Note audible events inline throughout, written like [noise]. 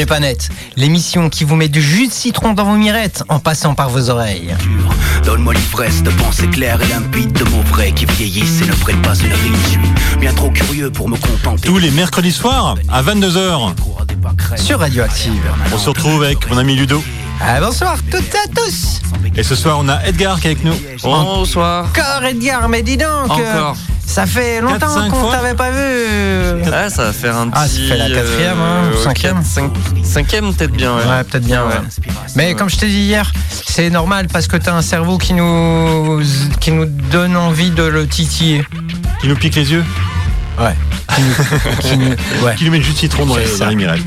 n'est pas net. L'émission qui vous met du jus de citron dans vos mirettes en passant par vos oreilles. Donne-moi l'ivresse de pensées claires et limpides de mots vrais qui vieillissent et ne prennent pas une rime. Je suis bien trop curieux pour me contenter. Tous les mercredis soirs à 22h. Sur Radioactive. On se retrouve avec mon ami Ludo. Ah, bonsoir toutes et à tous. Et ce soir, on a Edgar qui est avec nous. Bonsoir. Encore Edgar, mais dis donc. euh, Encore. Ça fait longtemps qu'on fois. t'avait pas vu. Ah, ça va faire un petit. Ah, ça fait la quatrième, hein, euh, cinquième. quatre, cinq- cinquième, peut-être bien, ouais. Ouais, peut-être bien. ouais. Mais comme je t'ai dit hier, c'est normal parce que t'as un cerveau qui nous qui nous donne envie de le titiller. Qui nous pique les yeux. Ouais. Qui nous, qui nous- [laughs] ouais. Qui nous met de citron dans les, dans les mirettes.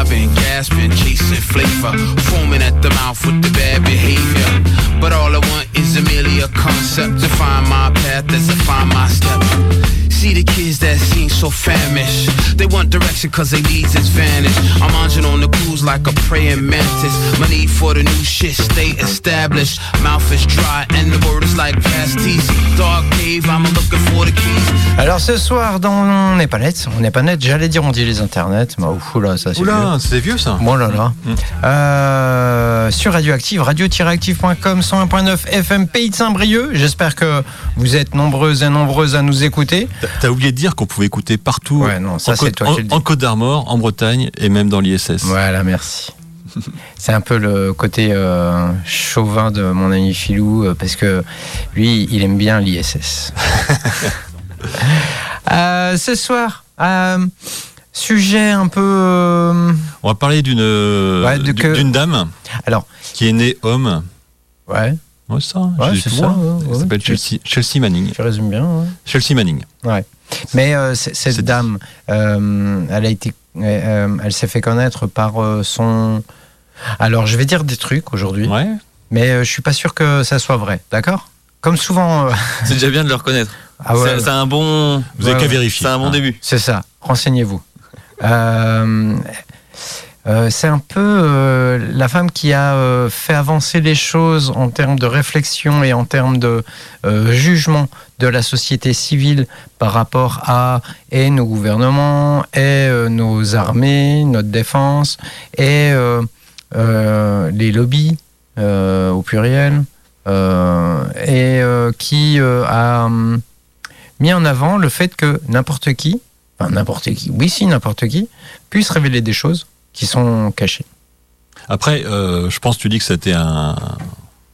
Slobbing, gasping, chasing flavor, foaming at the mouth with the bad behavior. But all I want is a merely a concept to find my path as I find my step. See the kids that seem so famished. They want direction cause their needs is vanished. I'm munching on the clues like a praying mantis. My need for the new shit stay established. Mouth is dry and the word is like pasties. Dark cave, I'm looking for the keys. Alors ce soir dans On n'est pas net, on n'est pas net, j'allais dire on dit les internets, mais ouf, oula, ça c'est vieux. Oula, c'est vieux ça. Bon là là. Mm. Euh, sur Radioactive, radio-active.com, 101.9 FM, Pays de Saint-Brieuc. J'espère que vous êtes nombreuses et nombreuses à nous écouter. T'as- oublié de dire qu'on pouvait écouter partout. Ouais, non, ça, en c'est Côte- toi en, qui le dis. en Côte d'Armor, en Bretagne et même dans l'ISS. Voilà, merci. [laughs] C'est un peu le côté euh, chauvin de mon ami Filou, euh, parce que lui, il aime bien l'ISS. [laughs] Euh, ce soir, sujet un peu... On va parler d'une Ouais, de d'une que- d'une dame alors, qui est née homme. ouais, Ouais, ça. Ouais, c'est ça, ouais, ouais. s'appelle Chelsea, Chelsea Manning. tu résumes bien. ouais. Chelsea Manning. Mais euh, cette dame, euh, elle a été, euh, elle s'est fait connaître par euh, son. Alors, je vais dire des trucs aujourd'hui, Ouais. mais euh, je suis pas sûr que ça soit vrai, d'accord? Comme souvent. euh, [laughs] C'est déjà bien de le reconnaître. ah ouais, C'est un bon. Vous avez Ouais, qu'à ouais. vérifier. C'est un bon hein. début. c'est ça. Renseignez-vous. Euh, c'est un peu euh, la femme qui a euh, fait avancer les choses en termes de réflexion et en termes de jugement de la société civile par rapport à nos gouvernements, et nos armées, notre défense, et les lobbies au pluriel, et qui a hum, mis en avant le fait que n'importe qui, enfin n'importe qui, oui si n'importe qui, puisse révéler des choses qui sont cachées. Après, euh, je pense que tu dis que c'était un,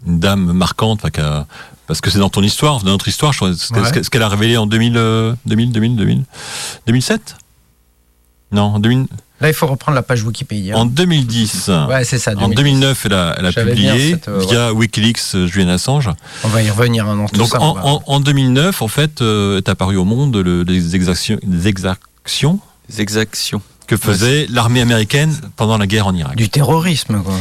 une dame marquante, enfin, qu'a- parce que c'est dans ton histoire, dans notre histoire, je crois, ce qu'elle- Ouais. qu'elle a révélé en 2000, euh, 2000, 2000, 2000, 2007 Non, en, 2000 Là, il faut reprendre la page Wikipédia. en 2010. Ouais, c'est ça. En 2010. 2009, elle a, elle a publié cette, euh, via Wikileaks euh, Julian Assange. On va y revenir un an. tout Donc ça, en, va- en- en 2009, en fait, euh, est apparu au monde le- les exactions, les exactions Les exactions. Que faisait l'armée américaine pendant la guerre en Irak. du terrorisme, quoi.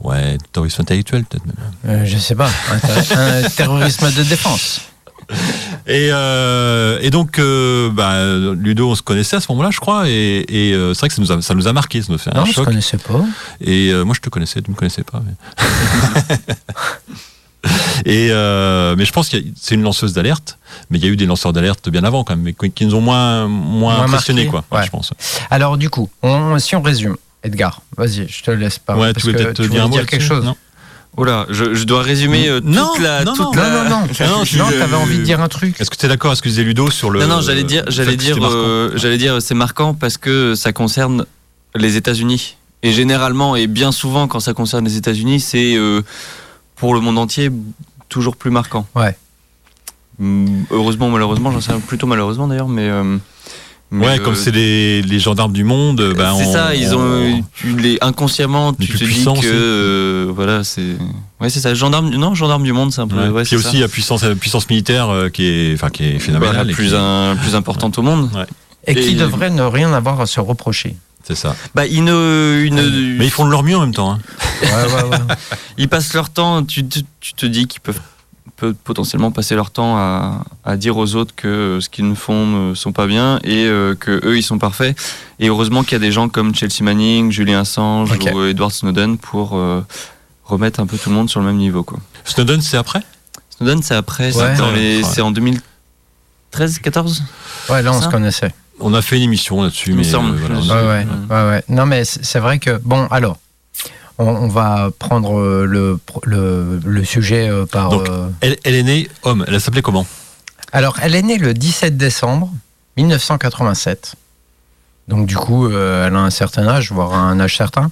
Ouais, terrorisme intellectuel peut-être même. Euh, je sais pas. Un, ter- [laughs] un terrorisme de défense. Et, euh, et donc, euh, bah, Ludo, on se connaissait à ce moment-là, je crois, et, et, euh, c'est vrai que ça nous a, ça nous a marqué, ça nous a fait un Non, je choc. connaissais pas. Et moi, je te connaissais, tu me connaissais pas. Mais, [laughs] et, euh, mais je pense que c'est une lanceuse d'alerte, mais il y a eu des lanceurs d'alerte bien avant quand même, mais qui nous ont moins, moins, Moins impressionnés, quoi, ouais. je pense. Alors, du coup, on- si on résume, Edgar, vas-y, je te laisse pas. ouais, parce tu que peut-être dire un voulais mot dire quelque chose. Non, Oula, je, je dois résumer euh, toute Non, la. non, toute non. Non, la- non, non. Non, [laughs] je- non, t'avais envie de dire un truc. Est-ce que tu es d'accord avec ce que disait Ludo sur le. Non, non, j'allais dire, le j'allais dire, euh, j'allais dire, c'est marquant parce que ça concerne les États-Unis. Et généralement, et bien souvent, quand ça concerne les États-Unis, c'est euh, pour le monde entier toujours plus marquant. Ouais. Hum, Heureusement, malheureusement, j'en sais plutôt malheureusement d'ailleurs, mais. euh, mais, Ouais, euh, comme c'est les, les gendarmes du monde, bah, c'est on- ça, ils ont on- tu les inconsciemment, Les tu plus te dis que euh, voilà, c'est ouais, c'est ça, gendarme, non, gendarme du monde, c'est un peu. Ouais. ouais, Puis c'est aussi ça. la puissance, la puissance militaire euh, qui est, enfin, qui est Bah, phénoménale. la plus, qui- un- plus importante au monde. Et qui Et- devrait ne rien avoir à se reprocher. C'est ça. Bah, ils ne, ils ne- Mais ils font de leur mieux en même temps. hein. Ouais, ouais, ouais. [laughs] ils passent leur temps, tu, tu, tu te dis qu'ils peuvent, peuvent potentiellement passer leur temps à, à dire aux autres que ce qu'ils font ne sont pas bien et euh, que eux ils sont parfaits. Et heureusement qu'il y a des gens comme Chelsea Manning, Julian Assange ou Edward Snowden pour euh, remettre un peu tout le monde sur le même niveau. Quoi. Snowden, c'est après? Snowden c'est après, Ouais. c'est dans les- Ouais. c'est en 2013, 14 Ouais, là, on se connaissait. On a fait une émission là-dessus, Il me mais semble. euh, voilà, Ouais, ouais, ouais, ouais. Non, mais c'est vrai que, bon, alors, on, on va prendre euh, le, le, le sujet euh, par. Donc, euh, Elle, elle est née homme. Elle s'appelait comment? Alors, elle est née le 17 décembre 1987. Donc, du coup, euh, elle a un certain âge, voire un âge certain.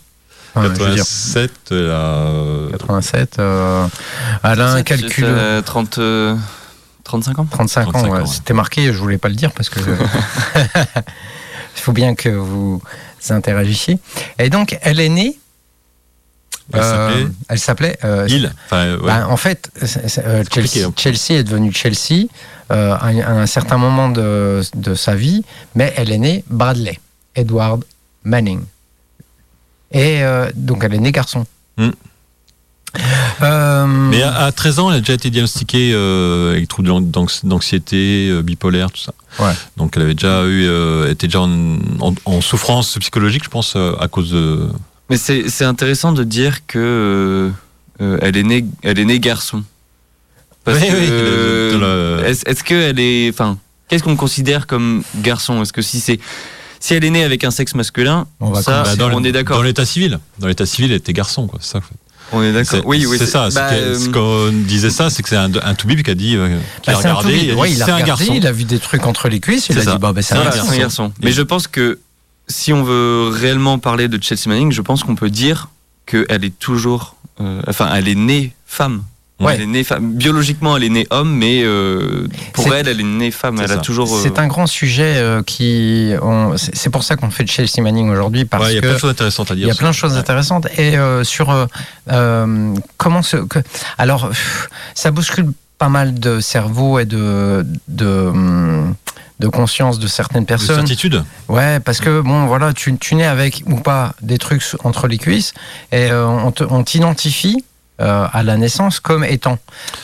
Enfin, je veux dire, 87, elle a, euh, 87. euh, elle a un C'est- calcul. c'est, euh, 30, euh, 35 ans 35 ans, 35 ouais. ans, ouais. c'était marqué, je voulais pas le dire parce que il [laughs] [laughs] faut bien que vous interagissiez. Et donc, elle est née. elle euh, s'appelait elle s'appelait. euh. Enfin, euh, ouais. bah, en fait, c'est- c'est, euh, Chelsea, hein. Chelsea est devenue Chelsea euh, à, un- à un certain moment de, de sa vie, mais elle est née Bradley, Edward Manning. Et euh, donc, elle est née garçon. Hmm. Euh, Mais à, à 13 ans, elle a déjà été diagnostiquée euh, avec troubles d'an- d'anx- d'anxiété, euh, bipolaire, tout ça. Ouais. Donc elle avait déjà eu, euh, était déjà en, en- en souffrance psychologique, je pense, euh, à cause de. Mais c'est c'est intéressant de dire que elle est née, elle est née garçon. Parce Oui, que oui, euh, est-ce est-ce qu'elle est, enfin, qu'est-ce qu'on considère comme garçon? Est-ce que si c'est si elle est née avec un sexe masculin, On va ça, Bah, dans on le- est d'accord. Dans l'état civil. Dans l'état civil, elle était garçon, quoi. C'est ça. en fait. On est d'accord. C'est- Oui, oui, c'est ça. bah, euh, ce qu'on disait ça, c'est que c'est un, un toubib qui a dit, euh, qui bah, a c'est un regardé, toubib. il a dit, Ouais, il a c'est un regardé, garçon. il a vu des trucs entre les cuisses, il C'est a ça. dit, bah, bah, c'est un garçon. un Mais je pense que si on veut réellement parler de Chelsea Manning, je pense qu'on peut dire qu'elle est toujours, euh, enfin, elle est née femme. Ouais. Elle est née femme. Biologiquement, elle est née homme, mais euh, pour elle, elle est née femme. C'est Elle a toujours. euh, C'est un grand sujet euh, qui. on- C'est pour ça qu'on fait de Chelsea Manning aujourd'hui parce Ouais, il y a plein de choses intéressantes à il dire. y a plein de choses intéressantes et sur comment se que- alors ça bouscule pas mal de cerveau et de de, hum, de conscience de certaines De personnes certitude. ouais parce que bon voilà tu, tu nais avec ou pas des trucs entre les cuisses et on t'identifie euh, à la naissance comme étant.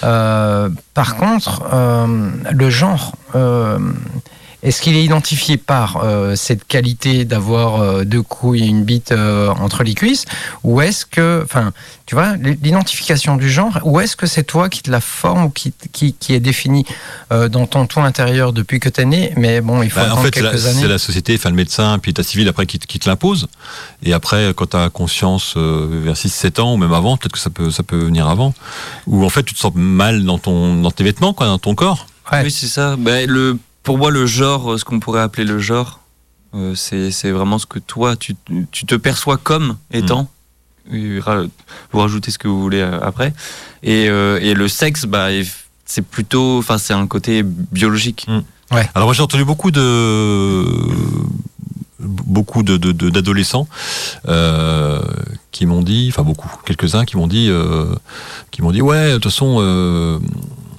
Euh, par contre euh, le genre est-ce qu'il est identifié par euh, cette qualité d'avoir euh, deux couilles et une bite euh, entre les cuisses Ou est-ce que, enfin, tu vois, l'identification du genre, ou est-ce que c'est toi qui te la forme ou qui, qui, qui est défini euh, dans ton toi intérieur depuis que tu es né? Mais bon, il faut Bah, en attendre fait, c'est la, c'est la société, enfin le médecin, puis l'état civil après qui, te- qui te l'impose. Et après, quand tu as conscience euh, vers 6-7 ans ou même avant, peut-être que ça peut, ça peut venir avant, où en fait tu te sens mal dans, ton, dans tes vêtements, quoi, dans ton corps. Ouais. Oui, c'est ça. Ben, le, pour moi, le genre, euh, ce qu'on pourrait appeler le genre, euh, c'est vraiment ce que toi, tu, tu te perçois comme étant. Ra- Vous rajoutez ce que vous voulez euh, après. Et, euh, et le sexe, bah, est- c'est plutôt, enfin, c'est un côté biologique. Alors moi j'ai entendu beaucoup de beaucoup de de- de- d'adolescents euh, qui m'ont dit, enfin beaucoup, quelques-uns qui m'ont dit, euh, qui m'ont dit ouais de toute façon euh,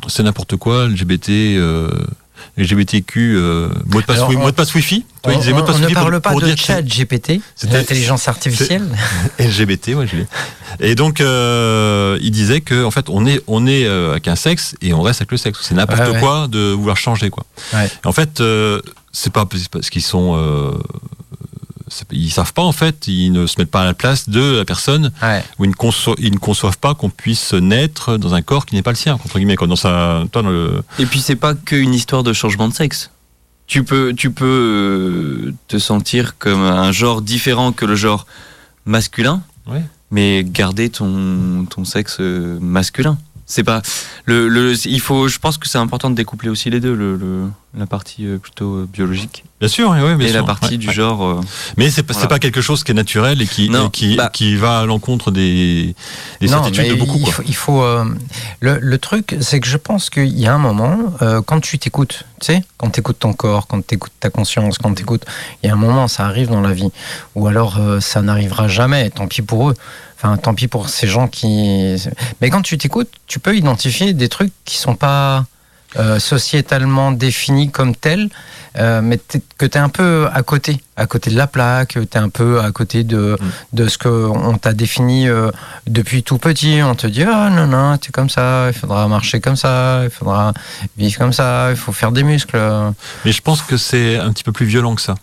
c'est n'importe quoi LGBT. LGBTQ, euh, mot de passe, Alors, on- mot de passe Wi-Fi. On, Toi, disaient mot de on- passe on ne Wi-Fi pour- parle pas pour de chat GPT, C'était- l'intelligence artificielle. LGBT, ouais, je l'ai. Et donc, euh, il disait que en fait, on est, on est euh, avec un sexe et on reste avec le sexe. C'est n'importe Ouais, ouais. quoi de vouloir changer, quoi. Ouais. En fait, euh, c'est pas c'est parce qu'ils sont, c'est- ils savent pas en fait, ils ne se mettent pas à la place de la personne Ouais. ou ils ne, conço- ils ne conçoivent pas qu'on puisse naître dans un corps qui n'est pas le sien, entre guillemets, quoi, dans sa, toi, dans le, Et puis, c'est pas qu'une histoire de changement de sexe. Tu peux, tu peux euh, te sentir comme un genre différent que le genre masculin, Ouais. mais garder ton, ton sexe euh, masculin. C'est pas le, le il faut je pense que c'est important de découpler aussi les deux le, le- la partie euh, plutôt euh, biologique. Bien sûr, ouais, bien et la partie ouais, du ouais. genre euh, Mais c'est pas, c'est pas quelque chose qui est naturel et qui, et qui, bah- qui va à l'encontre des, des Non, certitudes mais de beaucoup, il faut, il faut, euh, le, le truc, c'est que je pense qu'il y a un moment, euh, quand tu t'écoutes, tu sais, quand tu écoutes ton corps, quand tu écoutes ta conscience, quand tu écoutes, il y a un moment, ça arrive dans la vie. Ou alors, euh, ça n'arrivera jamais, tant pis pour eux. Enfin, tant pis pour ces gens qui. Mais quand tu t'écoutes, tu peux identifier des trucs qui sont pas euh, sociétalement définis comme tels, euh, mais que tu es un peu à côté, à côté de la plaque, tu es un peu à côté de, Mm. de ce qu'on t'a défini euh, depuis tout petit. On te dit, ah non, non, tu es comme ça, il faudra marcher comme ça, il faudra vivre comme ça, il faut faire des muscles. Mais je pense que c'est un petit peu plus violent que ça.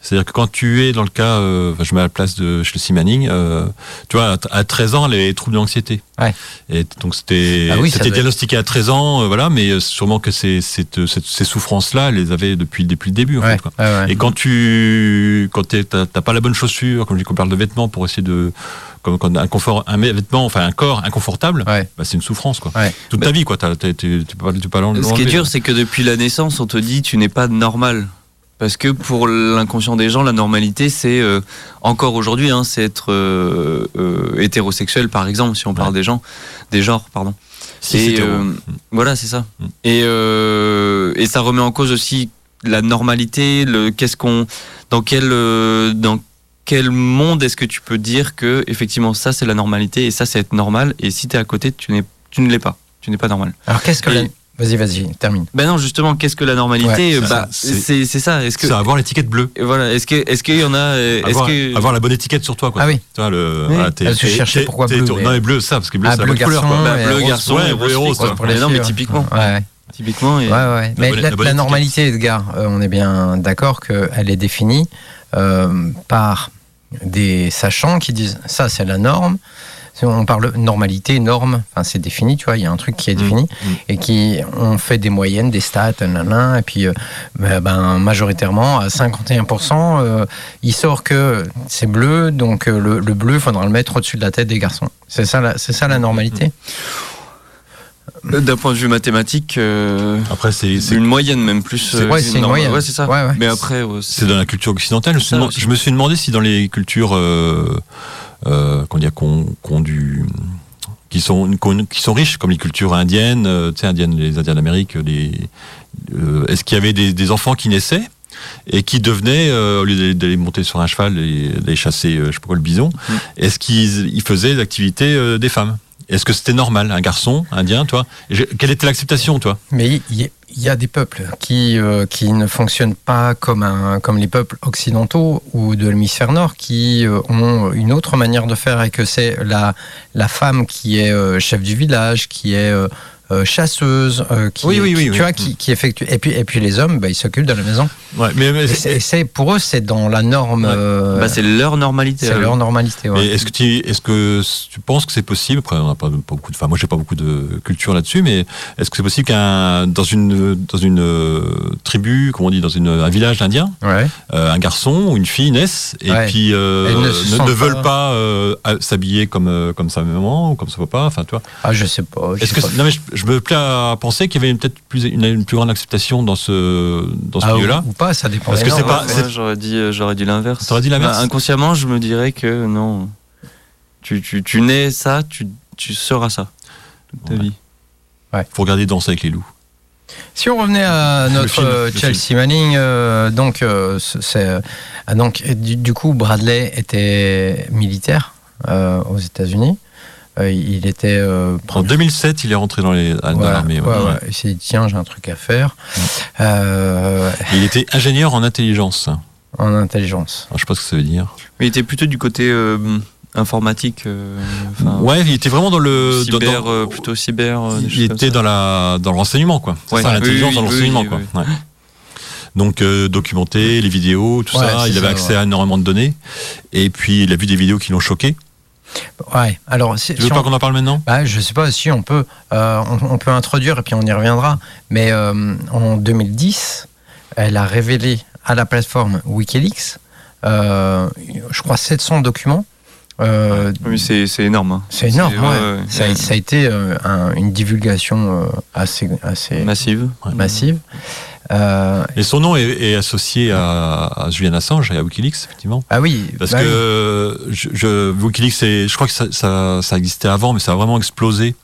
C'est-à-dire que quand tu es dans le cas, euh, je mets à la place de Chelsea Manning, euh, tu vois, à 13 ans, elle avait des troubles d'anxiété. Ouais. Et donc c'était, Ah oui, diagnostiqué à 13 ans, euh, voilà, mais euh, sûrement que ces, cette- cette- ces souffrances-là, elle les avait depuis, depuis le début, en Ouais, fait, quoi. ouais, ouais. Et quand tu, quand t'as pas la bonne chaussure, comme je dis qu'on parle de vêtements pour essayer de, comme quand un confort, un vêtement, enfin un corps inconfortable, Ouais. bah, c'est une souffrance, quoi. Ouais. Toute ta vie, quoi. T'as- t'as- tu tu peux pas, pas Ce qui est dur, c'est que depuis la naissance, on te dit tu n'es pas normal. Parce que pour l'inconscient des gens, la normalité, c'est euh, encore aujourd'hui, hein, c'est être euh, euh, hétérosexuel, par exemple, si on parle des gens, des genres, pardon. Si et euh, voilà, c'est ça. Mm. Et, euh, et ça remet en cause aussi la normalité, le qu'est-ce qu'on, dans quel, euh, dans quel monde est-ce que tu peux dire que effectivement ça c'est la normalité et ça c'est être normal et si tu es à côté tu n'es, tu ne l'es pas, tu n'es pas normal. Alors qu'est-ce que Et- la... Vas-y, vas-y, termine. Ben non, justement, qu'est-ce que la normalité Ouais, Bah, c'est- ça. Est-ce que C'est avoir l'étiquette bleue. voilà, est-ce que est-ce qu'il y en a euh, Avoir, que avoir la bonne étiquette sur toi, quoi. Ah oui. Tu vois, le, Oui. t'es- Parce que je cherchais pourquoi bleu, Non, mais- bleu, ça, parce que bleu, Ah, c'est la bonne couleur, garçon, quoi. Bah, bleu rose, garçon ouais, et bleu rose, non, mais typiquement, Ouais, typiquement. et- Ouais, ouais. Mais la, la normalité, Edgar, euh, on est bien d'accord qu'elle est définie euh, par des sachants qui disent ça, c'est la norme. On parle normalité, norme, enfin c'est défini, tu vois, il y a un truc qui est Mm, défini mm. et qui on fait des moyennes, des stats, nanana, et puis euh, ben, ben, majoritairement à 51%, euh, il sort que c'est bleu, donc euh, le, le bleu, il faudra le mettre au-dessus de la tête des garçons. C'est ça, la- c'est ça la normalité? D'un point de vue mathématique, euh, Après, c'est, une moyenne même plus. c'est- euh, ouais, c'est une moyenne. Ouais, c'est ça. Ouais, ouais. Mais après, ouais, c'est dans la culture occidentale. Je, me suis Ça demandé- aussi. je me suis demandé si dans les cultures, euh, qu'on dit, qu'on, qu'on du, qui sont, qui sont riches, comme les cultures indiennes, euh, tu sais, indiennes, les Indiens d'Amérique, les, euh, est-ce qu'il y avait des, des enfants qui naissaient et qui devenaient, euh, au lieu d'aller- monter sur un cheval et d'aller chasser, euh, je sais pas quoi, le bison, Mm. est-ce qu'ils ils faisaient l'activité euh, des femmes? Est-ce que c'était normal, un garçon indien, toi? Quelle était l'acceptation, toi? Mais il y, a des peuples qui, euh, ne fonctionnent pas comme, les peuples occidentaux ou de l'hémisphère nord, qui euh, ont une autre manière de faire et que c'est la, la femme qui est euh, chef du village, qui est euh, euh, chasseuse, euh, qui, Oui, oui, qui- oui, tu oui. vois, qui, qui effectue. Et puis, et puis les hommes, bah, ils s'occupent de la maison. Ouais, mais, mais- Et c'est- pour eux, c'est dans la norme. Ouais. euh, bah, c'est leur normalité. c'est à eux. leur normalité. ouais. Est-ce que tu est-ce que tu penses que c'est possible Après, on n'a pas, pas beaucoup de. Enfin, moi, j'ai pas beaucoup de culture là-dessus, mais est-ce que c'est possible qu'un dans une dans une euh, tribu, comment on dit, dans une, un village indien, Ouais. euh, un garçon ou une fille naissent et Ouais. puis euh, ne veulent pas- euh, s'habiller comme euh, comme sa maman ou comme son papa. Enfin, tu vois. Ah, je sais pas. je Est-ce sais que pas. c'est- non mais je, je me plais à penser qu'il y avait peut-être plus une, une plus grande acceptation dans ce dans ce Ah, milieu-là. ou, ou pas, ça dépend. Parce que c'est pas- Ouais, c'est- ouais, j'aurais dit, euh, j'aurais dit l'inverse. T'aurais dit l'inverse Bah, inconsciemment, je me dirais que non. Tu, tu, tu nais ça, tu, tu seras ça. Toute ta Ouais. vie. Faut regarder Danse avec les loups. Si on revenait à notre film, euh, Chelsea Manning, euh, donc euh, c'est donc du, du coup Bradley était militaire aux États-Unis. Euh, il était euh, En promu- 2007, il est rentré dans Voilà, l'armée. ouais, ouais. ouais. Il s'est dit tiens j'ai un truc à faire Euh, Il était ingénieur en intelligence. Alors, en intelligence. je sais pas ce que ça veut dire. Mais il était plutôt du côté euh, informatique. euh, enfin, ouais, il était vraiment dans le. cyber, dans- euh, plutôt cyber. euh, il était dans la dans le renseignement quoi. C'est Ouais. ça l'intelligence Oui, dans oui, le renseignement oui, quoi. oui, Ouais. Donc euh, documenté, les vidéos, tout Ouais, ça. Il avait accès ouais. à énormément de données. Et puis il a vu des vidéos qui l'ont choqué. Ouais. Alors si, Tu veux si pas on- qu'on en parle maintenant? Bah, je sais pas si on peut, euh, on, on peut introduire et puis on y reviendra. Mais euh, en 2010, elle a révélé à la plateforme WikiLeaks, euh, je crois 700 documents. Oui, c'est c'est énorme. hein. c'est énorme, ouais, Ça, a- ouais. ça a été un- une divulgation assez, assez Massive. massive. Euh, Et son nom est, est associé à, à Julian Assange et à WikiLeaks effectivement. ah oui, Parce bah oui. que je, je, WikiLeaks, je crois que ça, ça, ça existait avant, mais ça a vraiment explosé.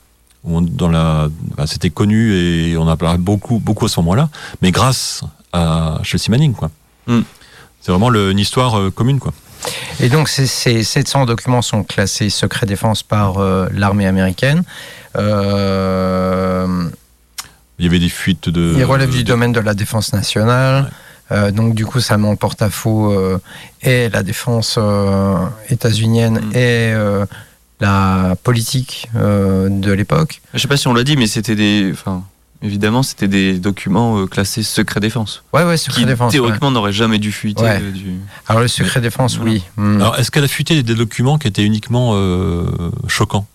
On- Dans la, bah, c'était connu et on en parlait beaucoup, beaucoup à ce moment-là. Mais grâce à Chelsea Manning, quoi. Mm. C'est vraiment le- une histoire euh, commune, quoi. Et donc, ces, ces 700 documents sont classés secret défense par euh, l'armée américaine. Euh, il y avait des fuites de. Il relève du domaine de la défense nationale. Euh, donc du coup, ça met en porte-à-faux euh, et la défense euh, états-unienne mm. et la politique de l'époque. Je ne sais pas si on l'a dit, mais c'était des. Enfin, évidemment, c'était des documents classés secret défense. Ouais, ouais, secret qui, défense. Théoriquement, ouais. n'aurait jamais dû fuiter. Alors le secret mais, défense, oui. Alors mm. est-ce qu'elle a fuité des documents qui étaient uniquement choquants?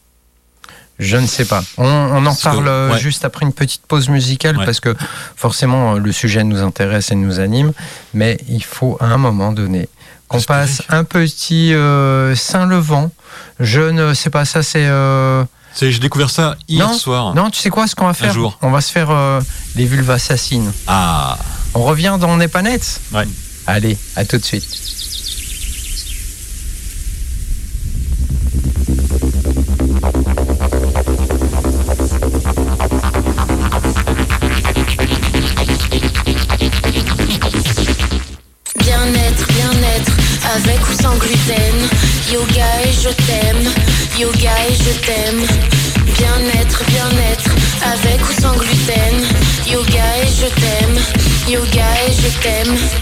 Je ne sais pas. On, en parle euh, juste après une petite pause musicale parce que forcément euh, le sujet nous intéresse et nous anime, mais il faut à un moment donné qu'on passe un petit euh, Saint-Levant. Je ne sais pas, ça c'est... J'ai découvert ça hier non, soir. Non, tu sais quoi, ce qu'on va faire? jour. On va se faire les vulves assassines. Ah On revient dans On n'est pas net? Ouais. Allez, à tout de suite. System.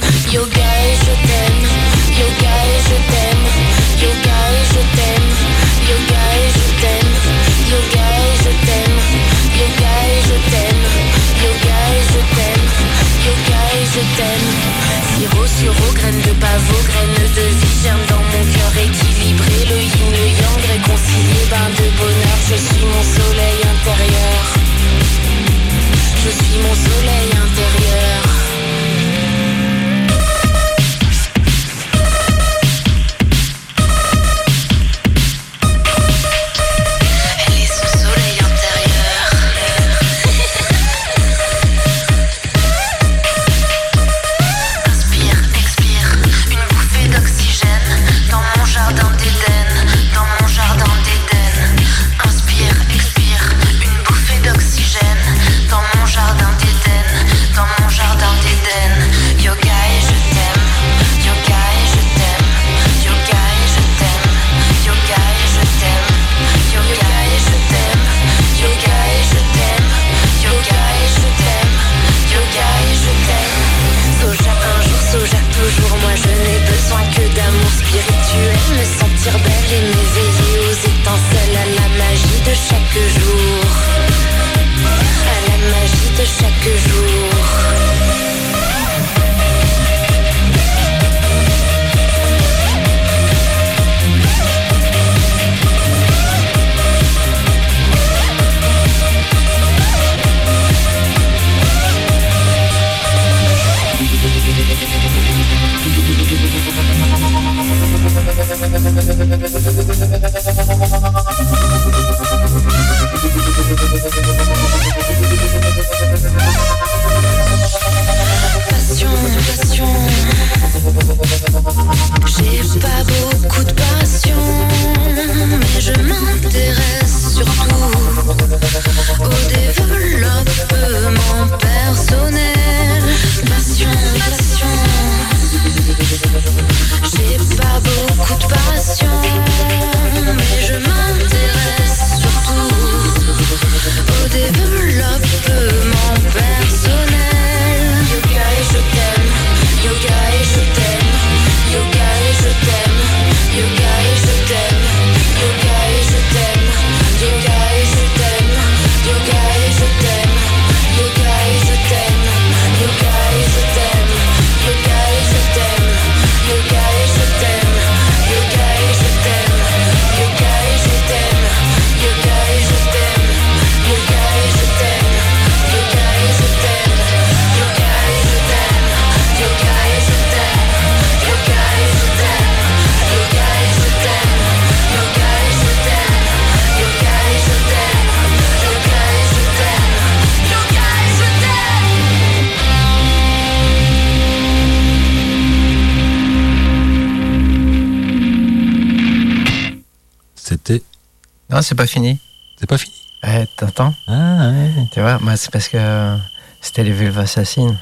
Ah, c'est pas fini. C'est pas fini. Eh, t'entends? Ah, ouais. Tu vois, c'est parce que euh, c'était les vulves assassines.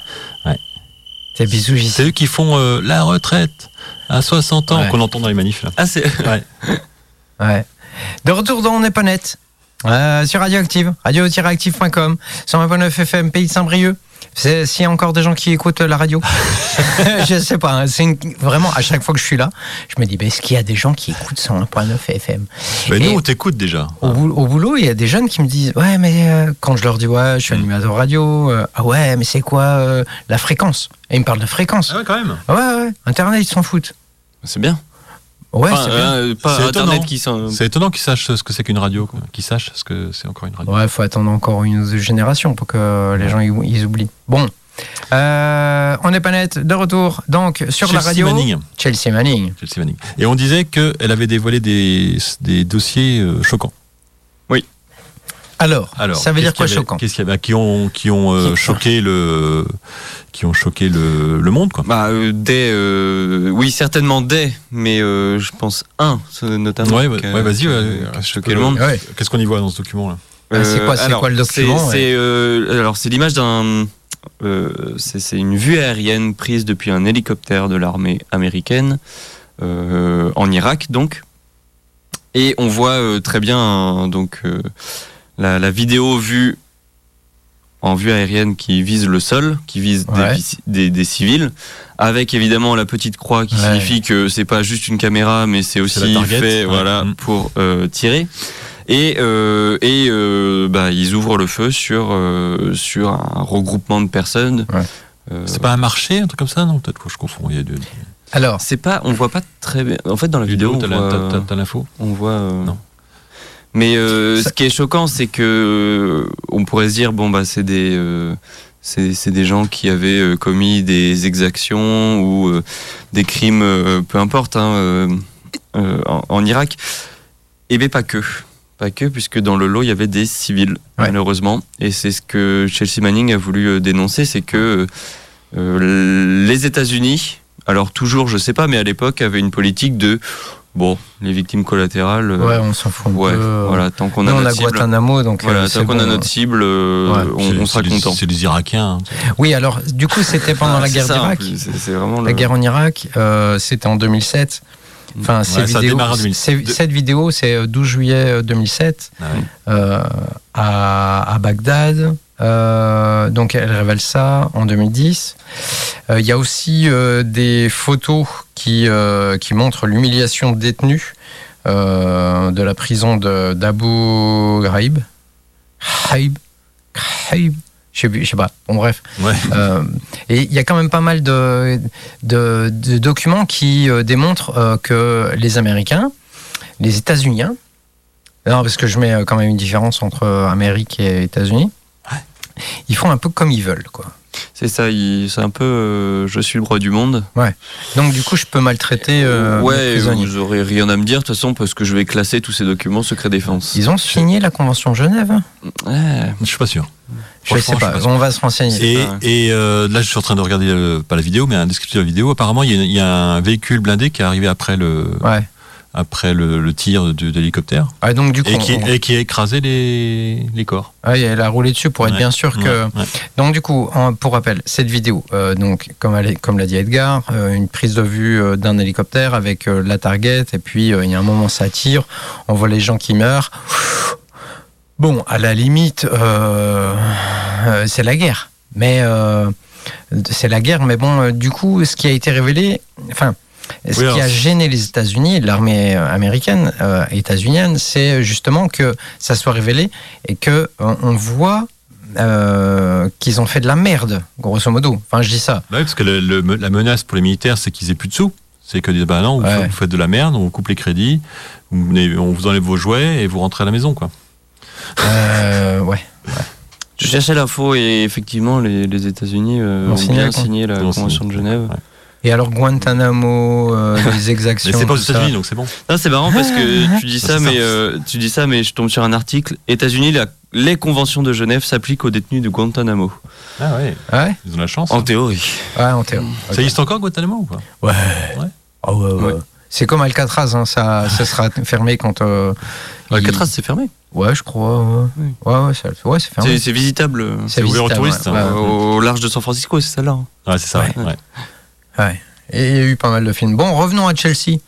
Ouais. C'est bisous, C'est eux qui font euh, la retraite à 60 ans qu'on entend dans les manifs. Là. Ah, c'est. [laughs] Ouais. ouais. De retour dans On n'est pas net. Euh, sur Radioactive, radio-active.com, 129 FM, Pays de Saint-Brieuc. S'il y a encore des gens qui écoutent la radio, [laughs] je sais pas. hein, c'est une- vraiment à chaque fois que je suis là, je me dis, bah, est-ce qu'il y a des gens qui écoutent 101.9 FM Mais Et- nous, on t'écoute déjà. au, boulot, au boulot, il y a des jeunes qui me disent, ouais, mais euh, quand je leur dis, ouais, je suis animateur radio, euh, ah ouais, mais c'est quoi euh, la fréquence? Et ils me parlent de fréquence. Ah ouais, quand même. Ouais, ouais, Internet, ils s'en foutent. C'est bien. Ouais, Enfin, c'est bien. euh, pas C'est Internet étonnant. qui s'en. C'est étonnant qu'ils sachent ce que c'est qu'une radio, quoi. qu'ils sachent ce que c'est encore une radio. Ouais, faut attendre encore une générations pour que les gens ils, oublient. Bon, Euh, on n'est pas net, de retour donc sur la Chelsea radio. Manning. Chelsea Manning. Chelsea Manning. Et on disait qu'elle avait dévoilé des, des dossiers euh, choquants. Alors, Alors, ça veut dire quoi avait- choquant Qu'est-ce qu'il y avait Qui ont, qui ont euh, choqué le, qui ont choqué le, le monde, quoi. Bah, euh, des. euh, oui, certainement des, mais euh, je pense un, notamment. Ouais, vas-y, ouais, choqué le monde. Ouais. Qu'est-ce qu'on y voit dans ce document-là Ah, c'est quoi- c'est alors, quoi le c'est- document, C'est alors c'est l'image d'un. c'est une vue aérienne prise depuis un hélicoptère de l'armée américaine euh, en Irak, donc. Et on voit euh, très bien hein, donc euh, la, la vidéo vue en vue aérienne qui vise le sol, qui vise des Ouais. vis- des, des civils, avec évidemment la petite croix qui Ouais. signifie que c'est pas juste une caméra, mais c'est aussi target, fait ouais. voilà Mm. pour euh, tirer. Et, euh, et euh, bah, ils ouvrent le feu sur, euh, sur un regroupement de personnes. Ouais. Euh, C'est pas un marché, un truc comme ça Non, peut-être que je confonds. Il y a. Alors, c'est pas, on voit pas très bien. En fait, dans la vidéo, vidéo, on t'as l'info? on voit, euh, Non. Mais euh, ce qui est choquant, c'est que euh, on pourrait se dire bon bah c'est des euh, c'est des gens qui avaient commis des exactions ou euh, des crimes, peu importe, hein, en, en Irak. Et bien pas que. Pas que, puisque dans le lot, il y avait des civils, Ouais. malheureusement. Et c'est ce que Chelsea Manning a voulu dénoncer, c'est que les États-Unis, alors toujours, je sais pas, mais à l'époque, avaient une politique de, bon, les victimes collatérales, euh, ouais, on s'en fout. un ouais, peu. voilà, tant qu'on Nous, a on a notre cible, Guantanamo, donc voilà, euh, tant qu'on a notre cible, euh, Ouais. on, sera content. C'est les Irakiens. hein. Oui, alors, du coup, c'était [laughs] pendant Ah, la guerre d'Irak. C'est vraiment La le- guerre en Irak, euh, c'était en 2007. Enfin, ça vidéos, démarré en 2007. ces- cette vidéo, c'est euh, 12 juillet euh, 2007 Ah euh, à, à Bagdad. Euh, donc, elle révèle ça en 2010. Euh, Il y a aussi euh, des photos qui, qui montrent l'humiliation euh, de la prison de- d'Abu Ghraib. Ghraib Ghraib je sais, sais pas. Bon, bref. Ouais. Euh, et il y a quand même pas mal de, de, de documents qui euh, démontrent euh, que les Américains, les États-Unis, hein, non, parce que je mets quand même une différence entre Amérique et États-Unis, ils font un peu comme ils veulent. Quoi. C'est ça, c'est un peu euh, je suis le roi du monde. Donc du coup, je peux maltraiter euh, ouais, vous aurez rien à me dire de toute façon parce que je vais classer tous ces documents secret défense. Ils ont signé la Convention Genève hein Ouais. Je suis pas sûr. Je sais pas, je suis pas on va se renseigner. Et, ouais. et, euh, là, je suis en train de regarder, euh, pas la vidéo, mais un descriptif de la vidéo. Apparemment, il y, a, il y a un véhicule blindé qui est arrivé après le, Ouais. Après le, le tir de, l'hélicoptère Ah, donc du coup, et, qui, on- et qui a écrasé les, les corps. elle a roulé dessus pour être Ouais. bien sûr que. Ouais, ouais. Donc du coup, pour rappel, cette vidéo, euh, donc comme, elle est- comme l'a dit Edgar, euh, une prise de vue euh, d'un hélicoptère avec euh, la target, et puis il y a un moment ça tire, on voit les gens qui meurent. Bon, à la limite, c'est la guerre, mais c'est la guerre. Mais bon, du coup, ce qui a été révélé, enfin. Ce Oui, qui a gêné les États-Unis, l'armée américaine, euh, états-unienne, c'est justement que ça soit révélé et que euh, on voit euh, qu'ils ont fait de la merde, grosso modo. Enfin, je dis ça. Bah oui, parce que le- le- la menace pour les militaires, c'est qu'ils aient plus de sous. C'est que disent, bah non, vous, Ouais. faites- vous faites de la merde, on vous coupe les crédits, vous on vous enlève vos jouets et vous rentrez à la maison, quoi. Euh, ouais. Je cherchais l'info et effectivement les, les États-Unis euh, Ont signé bien la signé convention signé. de Genève. Ouais. Et alors Guantanamo, euh, [laughs] les exactions. Mais c'est pas aux. États-Unis, donc c'est bon. Non, c'est marrant parce que tu dis Ça, mais euh, tu dis ça, mais je tombe sur un article. États-Unis, la- les conventions de Genève s'appliquent aux détenus de Guantanamo. Ah ouais, Ouais, ils ont la chance. En hein. théorie. ouais, en théorie. Ça existe encore, Guantanamo ou pas? Ouais. Ouais. Ah ouais, ouais. Ouais. C'est comme Alcatraz, hein, ça, ça sera fermé quand. euh, Alcatraz, c'est fermé? Ouais, je crois. Ouais, Oui. ouais, ouais, ça- ouais, c'est fermé. C'est c'est visitable. c'est ouvert aux touristes, ouais, hein. ouais. Au, au large de San Francisco, c'est celle-là. hein. Ouais, c'est ça. Ouais. Ouais. Et il y a eu pas mal de films. Bon, revenons à Chelsea.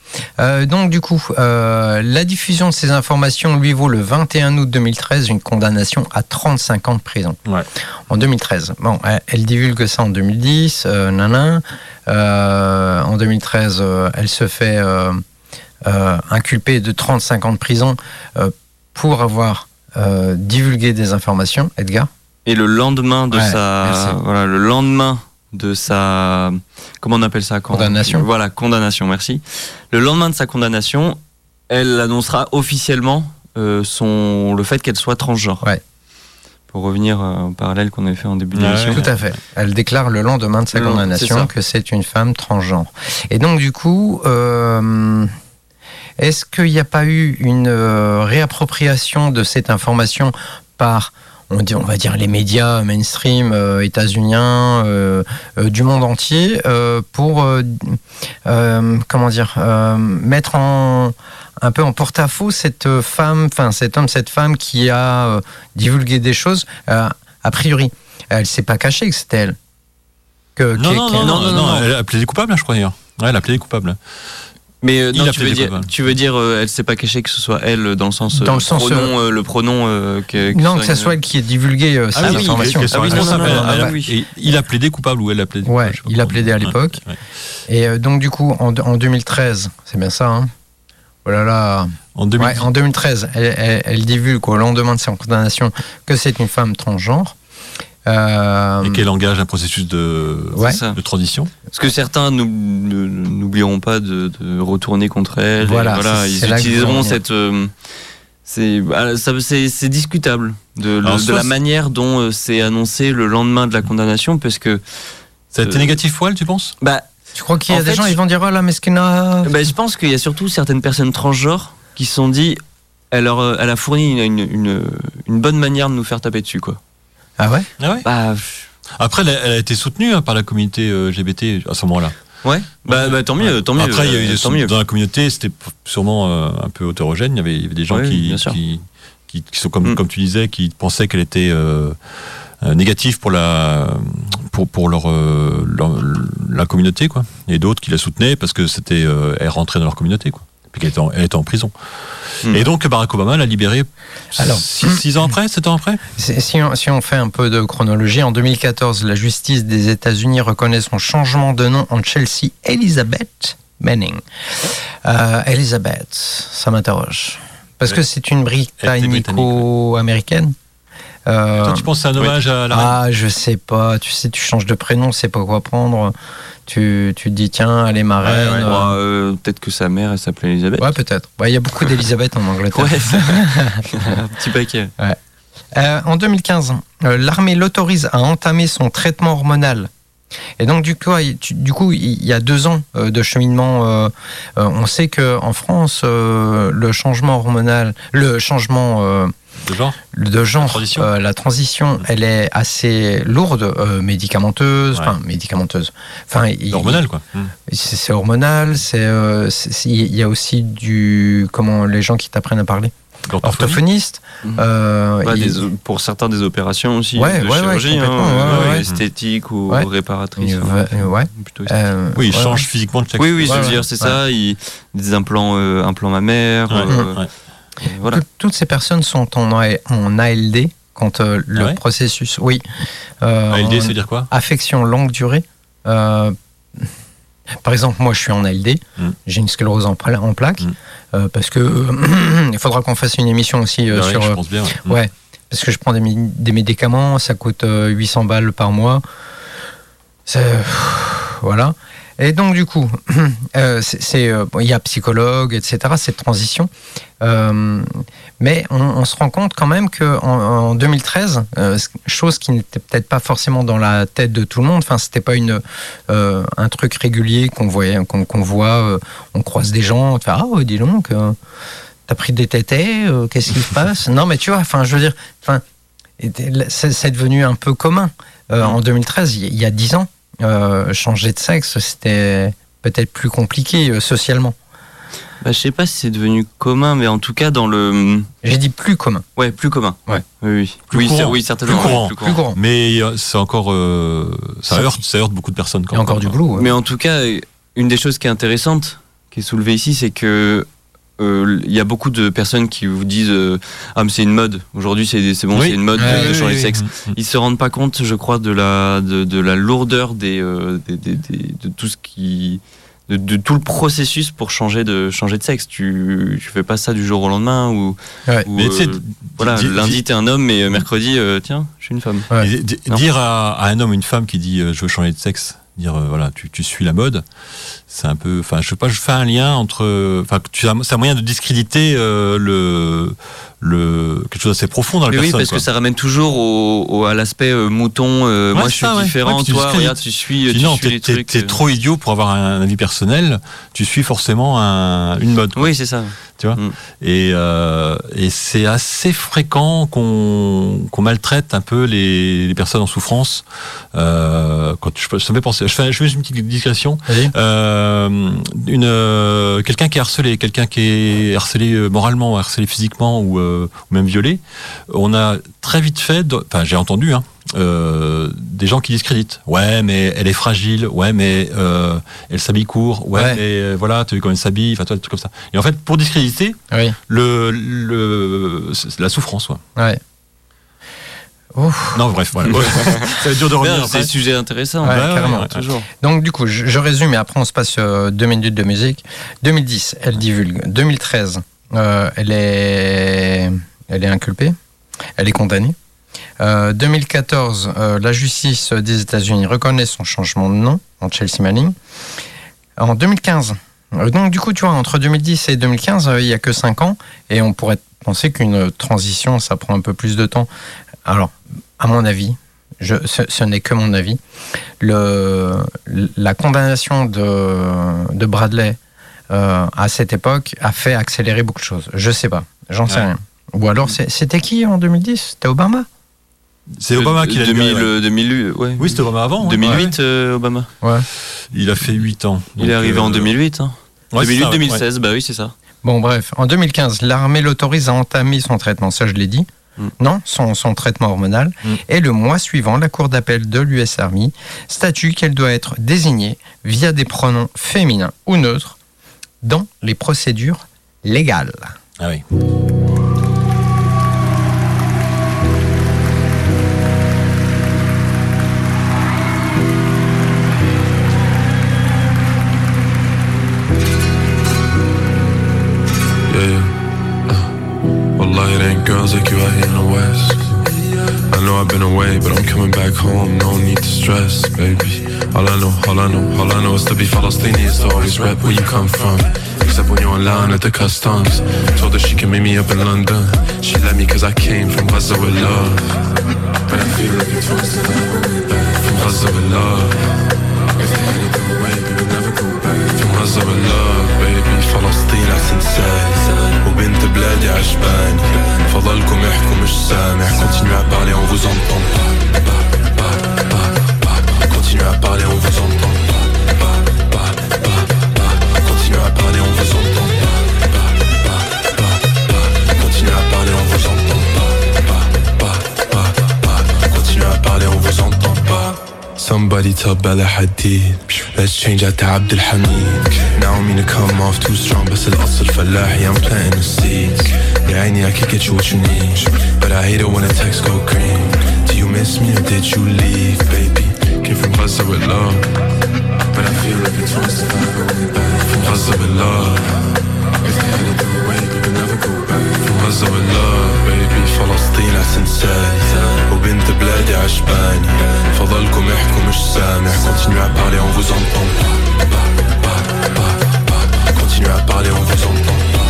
Euh, donc, du coup, euh, la diffusion de ces informations lui vaut le 21 août 2013 une condamnation à 35 ans de prison. Ouais. En 2013. Bon, elle, elle divulgue ça en 2010, euh, nanan. Euh, en 2013, euh, elle se fait inculper de 35 ans de prison pour avoir divulgué des informations. Edgar Et le lendemain de Ouais, sa, voilà, le lendemain de sa, comment on appelle ça quand Condamnation. Voilà, condamnation. Merci. Le lendemain de sa condamnation, elle annoncera officiellement euh, son, le fait qu'elle soit transgenre. Ouais. Pour revenir euh, au parallèle qu'on avait fait en début Ouais, d'émission. Tout à fait. Elle déclare le lendemain de sa c'est condamnation que c'est une femme transgenre. Et donc, du coup, euh, est-ce qu'il n'y a pas eu une euh, réappropriation de cette information par, on, dit, on va dire, les médias mainstream euh, états-uniens, euh, euh, du monde entier, euh, pour, euh, euh, comment dire, euh, mettre en un peu en porte-à-faux cette femme, enfin cet homme, cette femme qui a euh, divulgué des choses. euh, a priori, elle s'est pas cachée que c'était elle. Que, Non, non, non, non, non, non, non. elle a plaidé coupable, hein, je crois d'ailleurs. Ouais, elle a plaidé coupable. Mais euh, non, tu veux dire, tu veux dire, euh, elle s'est pas cachée que ce soit elle dans le sens, euh, Dans le sens, pronom, euh, le pronom euh, que, que non, que ce une- soit elle qui ait divulgué euh, ces Ah oui, qu'elle soit Ah oui, non, responsable. non, non, Elle- ah et Il a plaidé coupable ou elle a plaidé Ouais, il a plaidé à l'époque. ouais. Et euh, donc du coup, en, en 2013, c'est bien ça. Hein oh là là. En 2010. Ouais, en 2013, elle, elle- elle divulgue au lendemain de sa condamnation que c'est une femme transgenre. Euh, et qu'elle engage un processus de, Ouais. Transition. Parce que certains n'oublieront pas de, de retourner contre elle. Voilà, c'est- ils utiliseront cette. euh, c'est bah, c'est- discutable de, le- la manière dont euh, c'est annoncé le lendemain de la condamnation, parce que Ça a été Euh, négatif pour elle, tu penses? bah, tu crois qu'il y a des fait, gens, ils vont dire oh là, Meskina. bah, je pense qu'il y a surtout certaines personnes transgenres qui se sont dit, elle, leur, elle a fourni une, une, une, une bonne manière de nous faire taper dessus, quoi. Ah ouais Ah ouais Bah, Après, elle a, elle a été soutenue hein, par la communauté euh, LGBT à ce moment-là. ouais. Bah, bah, tant mieux, tant mieux. Après, il y a eu euh, des mieux. dans la communauté, c'était sûrement euh, un peu hétérogène. Il y avait, il y avait des gens qui, qui, qui, qui sont comme, Mm. comme tu disais, qui pensaient qu'elle était euh, négative pour la pour, pour leur, leur- la communauté, quoi. Et d'autres qui la soutenaient parce que c'était euh, elle rentrait dans leur communauté, quoi. Puis qu'elle était, en- elle était en prison. Mm. Et donc Barack Obama l'a libérée. Alors. 6 ans après, 7 ans après. Si on, si on fait un peu de chronologie, en 2014, la justice des États-Unis reconnaît son changement de nom en Chelsea Elizabeth Manning. Euh, Elizabeth, ça m'interroge. Parce que c'est une britannico-américaine? Euh, Toi, tu penses que c'est un hommage à la reine ah, je sais pas. Tu sais, tu changes de prénom, c'est pas quoi prendre. Tu, tu te dis, tiens, elle est ma Ouais, reine. ouais. euh, Peut-être que sa mère, elle s'appelait Elisabeth. Ouais, peut-être. Ouais, Il y a beaucoup d'Elisabeth en [laughs] Angleterre. [laughs] Un petit paquet. Euh, en 2015, euh, l'armée l'autorise à entamer son traitement hormonal. Et donc du coup, du coup, il y a deux ans de cheminement. on sait que en France, le changement hormonal, le changement de genre de genre, transition. euh, la transition, elle est assez lourde, euh, médicamenteuse, Ouais. enfin médicamenteuse. Enfin, hormonal, quoi. Mm. c'est hormonal. C'est, euh, il y a aussi du comment les gens qui t'apprennent à parler, orthophoniste. Euh, Ouais, il- des- pour certains, des opérations aussi. Ouais, de ouais, ouais, chirurgie, hein, complètement, euh, ouais, ouais. esthétique ou Ouais. réparatrice. hein, ouais. plutôt euh, Oui, il ouais, change physiquement de chaque Oui, oui, je veux ouais. dire, c'est Ouais. ça. il- des implants, euh, implants mammaires. Voilà. Tout- toutes ces personnes sont en, en ALD quand euh, le Ah ouais processus, oui, euh, ALD, veut dire quoi? Affection longue durée. euh, par exemple, moi, je suis en ALD, Mm. j'ai une sclérose en, pla- en plaques, Mm. euh, parce que [clears throat] il faudra qu'on fasse une émission aussi euh, Ah ouais, sur. Je pense bien. ouais. Mm. ouais, parce que je prends des, des médicaments, ça coûte euh, 800 balles par mois. C'est- Voilà. Et donc, du coup, [clears throat] euh, euh, il y a psychologue, etc., cette transition. Euh, mais on, se rend compte quand même qu'en en 2013, euh, chose qui n'était peut-être pas forcément dans la tête de tout le monde, enfin, c'était pas une, un truc régulier qu'on voyait, qu'on voit, on croise des gens, on fait Ah, ouais, dis donc, t'as pris des tétés, qu'est-ce qui se passe? Non, mais tu vois, enfin, je veux dire, enfin, c'est devenu un peu commun. En 2013, il y- y a 10 ans, euh, changer de sexe, c'était peut-être plus compliqué euh, socialement. Bah, je sais pas si c'est devenu commun, mais en tout cas, dans le. J'ai dit plus commun, Ouais, plus commun. Ouais. Oui, oui. Plus oui, courant. c'est- oui, certainement. Plus courant. plus courant. Mais euh, c'est encore. euh, ça, Ça- heurte, ça heurte beaucoup de personnes. Il y a encore du boulot. ouais. Mais en tout cas, une des choses qui est intéressante, qui est soulevée ici, c'est que euh, il y a beaucoup de personnes qui vous disent euh, ah mais c'est une mode aujourd'hui c'est c'est bon Oui. c'est une mode Ouais, de oui, changer de sexe Mm, mm. ils se rendent pas compte je crois de la de, de la lourdeur des, euh, des, des- des- de tout ce qui de, de tout le processus pour changer de changer de sexe tu tu fais pas ça du jour au lendemain ou, Ouais. ou, Mais tu sais, euh, voilà lundi t'es un homme mais euh, mercredi euh, tiens je suis une femme Ouais. Dire à, à un homme ou une femme qui dit euh, je veux changer de sexe, dire euh, voilà tu, tu suis la mode, c'est un peu, enfin je sais pas, je fais un lien entre, enfin c'est un moyen de discréditer euh, le le quelque chose d'assez profond dans la Mais oui, personne. parce quoi. que ça ramène toujours au, au- à l'aspect euh, mouton. euh, Ouais, moi, je suis ça, différent. Ouais, tu toi, regarde, tu suis, tu non, t'es euh. trop idiot pour avoir un avis personnel. Tu suis forcément un- une mode. quoi. Oui, c'est ça. Et, euh, et c'est assez fréquent qu'on qu'on maltraite un peu les, les personnes en souffrance. Quand je, ça me fait penser. Je fais, je fais une petite digression. Une quelqu'un qui est harcelé, quelqu'un qui est harcelé moralement, harcelé physiquement ou, ou même violé, on a très vite fait, de- enfin j'ai entendu, hein, euh, des gens qui discréditent. Ouais, mais elle est fragile. Ouais, mais euh, elle s'habille court. Ouais, Ouais. mais euh, voilà, tu as vu comment elle s'habille. Enfin, trucs comme ça. Et en fait, pour discréditer Oui, le, le c'est la souffrance, ouais. ouais. Ouf. Non, bref, voilà. [laughs] [laughs] Ça va être dur de revenir. C'est un sujet intéressant. Ouais, ouais, carrément. ouais. Toujours. Donc du coup, je, je résume et après on se passe euh, deux minutes de musique. 2010, elle divulgue. 2013, euh, elle est, elle est inculpée, elle est condamnée. Euh, 2014, euh, la justice des États-Unis reconnaît son changement de nom en Chelsea Manning. En 2015, euh, donc du coup, tu vois, entre 2010 et 2015, euh, il y a que 5 ans et on pourrait penser qu'une transition, ça prend un peu plus de temps. Alors, à mon avis, je, ce, ce n'est que mon avis, le, la condamnation de, de Bradley euh, à cette époque a fait accélérer beaucoup de choses. Je sais pas, j'en sais Ouais. rien. Ou alors, c'était qui en 2010 C'était Obama C'est Obama qui l'a 2000, libéré, ouais. euh, 2000, ouais. Oui, c'était Obama avant. ouais. 2008, euh, Obama. Il a fait 8 ans. Il est arrivé euh, en 2008. Hein. ouais, c'est 2008, ça, ouais. 2016, bah oui, c'est ça. Bon, bref, en 2015, l'armée l'autorise à entamer son traitement, ça je l'ai dit. Mm. Non, son, son traitement hormonal. Mm. Et le mois suivant, la Cour d'appel de l'US Army statue qu'elle doit être désignée via des pronoms féminins ou neutres dans les procédures légales. Ah oui. Uh, Wallahi, it ain't girls like you out here in the West. I know I've been away, but I'm coming back home. No need to stress, baby. All I know, all I know, all I know is to be Palestinian, is to always rep where you come from. Except when you're in line at the customs. Told her she can meet me up in London. She let me cause I came from Gaza with love. But I feel like it's once From Gaza with love. If they had it their way, we would never go back. From Gaza with love, baby. فلسطين أحسن ساي وبنت بلادي عجباني فضلكم احكوا مش سامع Continuez à parler, on vous entend à parler, on vous entend pas Pas, pas, pas, pas. Continuez à parler, on vous entend pas Pas, pas, pas, pas. Continuez à parler, on vous entend pas Pas, pas, pas, pas. Continuez à parler, on vous entend pas Somebody tell Bella Hadid Let's change that to Abdul Hamid Now I mean to come off too strong بس الأصل فلاحي I'm planting the seeds يا عيني I can get you what you need But I hate it when the text go green Do you miss me or did you leave baby Gaza with love But I feel like it's once if I go back Gaza with love If they had it their way we would never go back Gaza with love baby فلسطين أحسن ساي وبنت بلادي عجباني فضلكم احكوا مش سامع Continuez à parler on vous entend. Continuez à parler on vous entend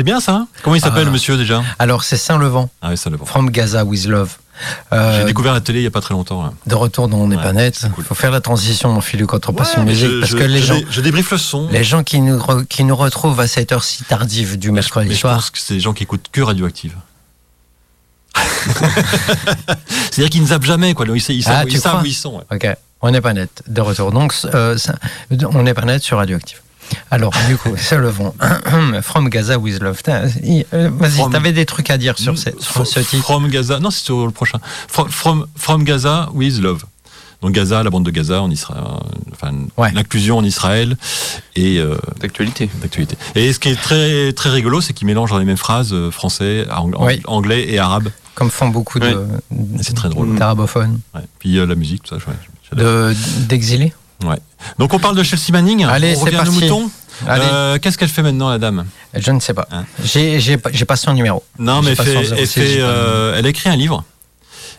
C'était bien ça hein Comment il s'appelle Ah. monsieur déjà Alors, c'est Saint-Levant, Ah oui, bon. From Gaza with Love. Euh, J'ai découvert la télé il y a pas très longtemps. là. de retour dans On n'est Ouais, pas net. Il cool. faut faire la transition, mon Philou, quand on passe une mais musique. je, parce je- que les je gens, je débriefe le son. les gens qui, nous re- qui nous retrouvent à cette heure si tardive du mais mercredi je soir. pense que c'est des gens qui écoutent que Radioactive. [laughs] C'est-à-dire qu'ils ne zappent jamais, quoi. Ils, ils savent, Ah, ils tu savent où ils sont. ouais. Ok, on n'est pas net de retour. Donc, euh, ça- on n'est pas net sur Radioactive. Alors, du coup, [laughs] c'est le vent. [clears throat] From Gaza with Love. Euh, Vas-y, From- t'avais des trucs à dire sur, ce- sur ce titre. From Gaza. Non, c'est sur le prochain. From, from, from Gaza with Love. Donc Gaza, la bande de Gaza en Israël, enfin Ouais. l'inclusion en Israël et euh, D'actualité. d'actualité. Et ce qui est très très rigolo, c'est qu'ils mélangent dans les mêmes phrases euh, français, Oui. anglais et arabe. Comme font beaucoup de, C'est très drôle. d'arabophones. Ouais. Puis euh, la musique, tout ça. ouais, j'adore. De- Donc on parle de Chelsea Manning. Allez, on c'est revient nos parti. moutons. Euh, Qu'est-ce qu'elle fait maintenant, la dame? Je ne sais pas. Hein. J'ai- J'ai pas j'ai pas son numéro. Non, mais elle, fait, son elle, 06, fait, j'ai pas le euh, elle a écrit un livre.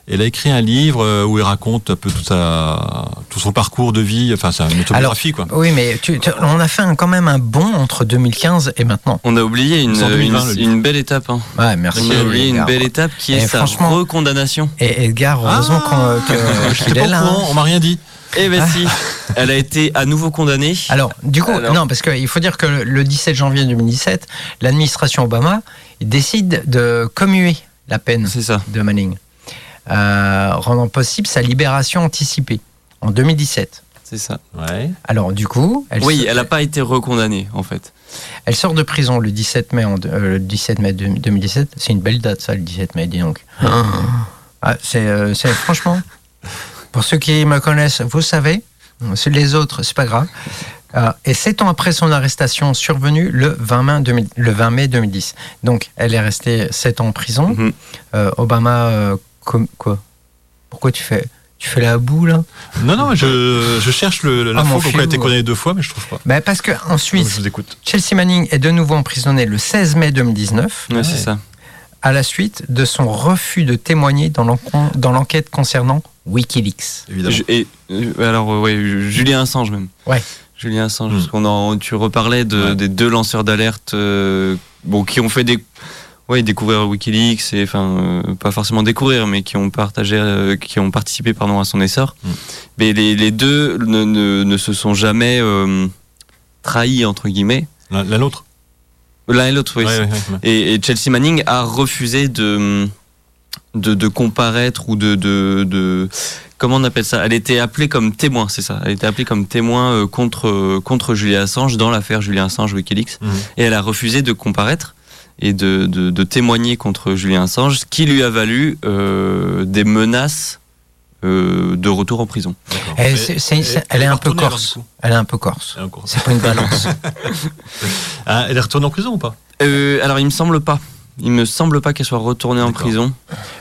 Elle a écrit un livre euh, où elle raconte un peu tout, sa, tout son parcours de vie. Enfin, c'est une autobiographie, quoi. Oui, mais tu- tu- on a fait un- quand même un bond entre 2015 et maintenant. On a oublié une, C'est en 2020, le une, livre. une belle étape. Hein. Ouais, merci. On a oublié une belle étape qui est sa franchement- recondamnation. Et Edgar, heureusement qu'on- que- [laughs] Ah, qu'il est au là. courant, hein. on m'a rien dit. Eh ben Ah. si, elle a été à nouveau condamnée. Alors, du coup, Alors non, parce qu'il faut dire que le- le 17 janvier 2017, l'administration Obama décide de commuer la peine ça. de Manning, euh, rendant possible sa libération anticipée en 2017. C'est ça. Ouais. Alors, du coup, elle, oui, sort, elle n'a pas été recondamnée en fait. elle sort de prison le 17 mai, en, euh, le 17 mai de- 2017. C'est une belle date, ça, le 17 mai, dis donc. Ah, c'est, euh, c'est- franchement, pour ceux qui me connaissent, vous savez, c'est les autres, c'est pas grave. Ah, et sept ans après son arrestation survenue le 20, mai 2000 le 20 mai 2010. Donc, elle est restée sept ans en prison. Mhm. Euh, Obama, euh, quoi? Pourquoi tu fais, tu fais la boue là? Non, non, je, je cherche le- Ah, l'info mon pourquoi elle a été condamnée deux fois, mais je trouve pas. ben Parce que ensuite, je vous écoute. Chelsea Manning est de nouveau emprisonnée le 16 mai 2019 Ouais, c'est Ouais. ça. à la suite de son refus de témoigner dans l'enquête concernant Wikileaks. Évidemment. Je- et, euh, alors, euh, ouais, Julien Assange même. Ouais. Julien Assange, Mm. parce qu'on en, tu reparlais de, Ouais. des deux lanceurs d'alerte euh, bon, qui ont fait des. Ouais, découvrir Wikileaks, et, enfin, euh, pas forcément découvrir, mais qui ont partagé, euh, qui ont participé pardon, à son essor. Mm. Mais les, les deux ne, ne, ne se sont jamais euh, trahis, entre guillemets. La, la nôtre L'un et l'autre, oui. Ouais, ouais, ouais. Et, et Chelsea Manning a refusé de, de, de comparaître ou de, de, de- Comment on appelle ça? Elle était appelée comme témoin, c'est ça? Elle était appelée comme témoin euh, contre, euh, contre Julian Assange dans l'affaire Julian Assange Wikileaks. Mhm. Et elle a refusé de comparaître et de, de, de témoigner contre Julian Assange, ce qui lui a valu euh, des menaces euh, de retour en prison. Elle, est un peu alors, corse. Elle est un peu corse. C'est pas une balance. [laughs] Ah, elle est retournée en prison ou pas? Euh, alors, il me semble pas. Il me semble pas qu'elle soit retournée en prison,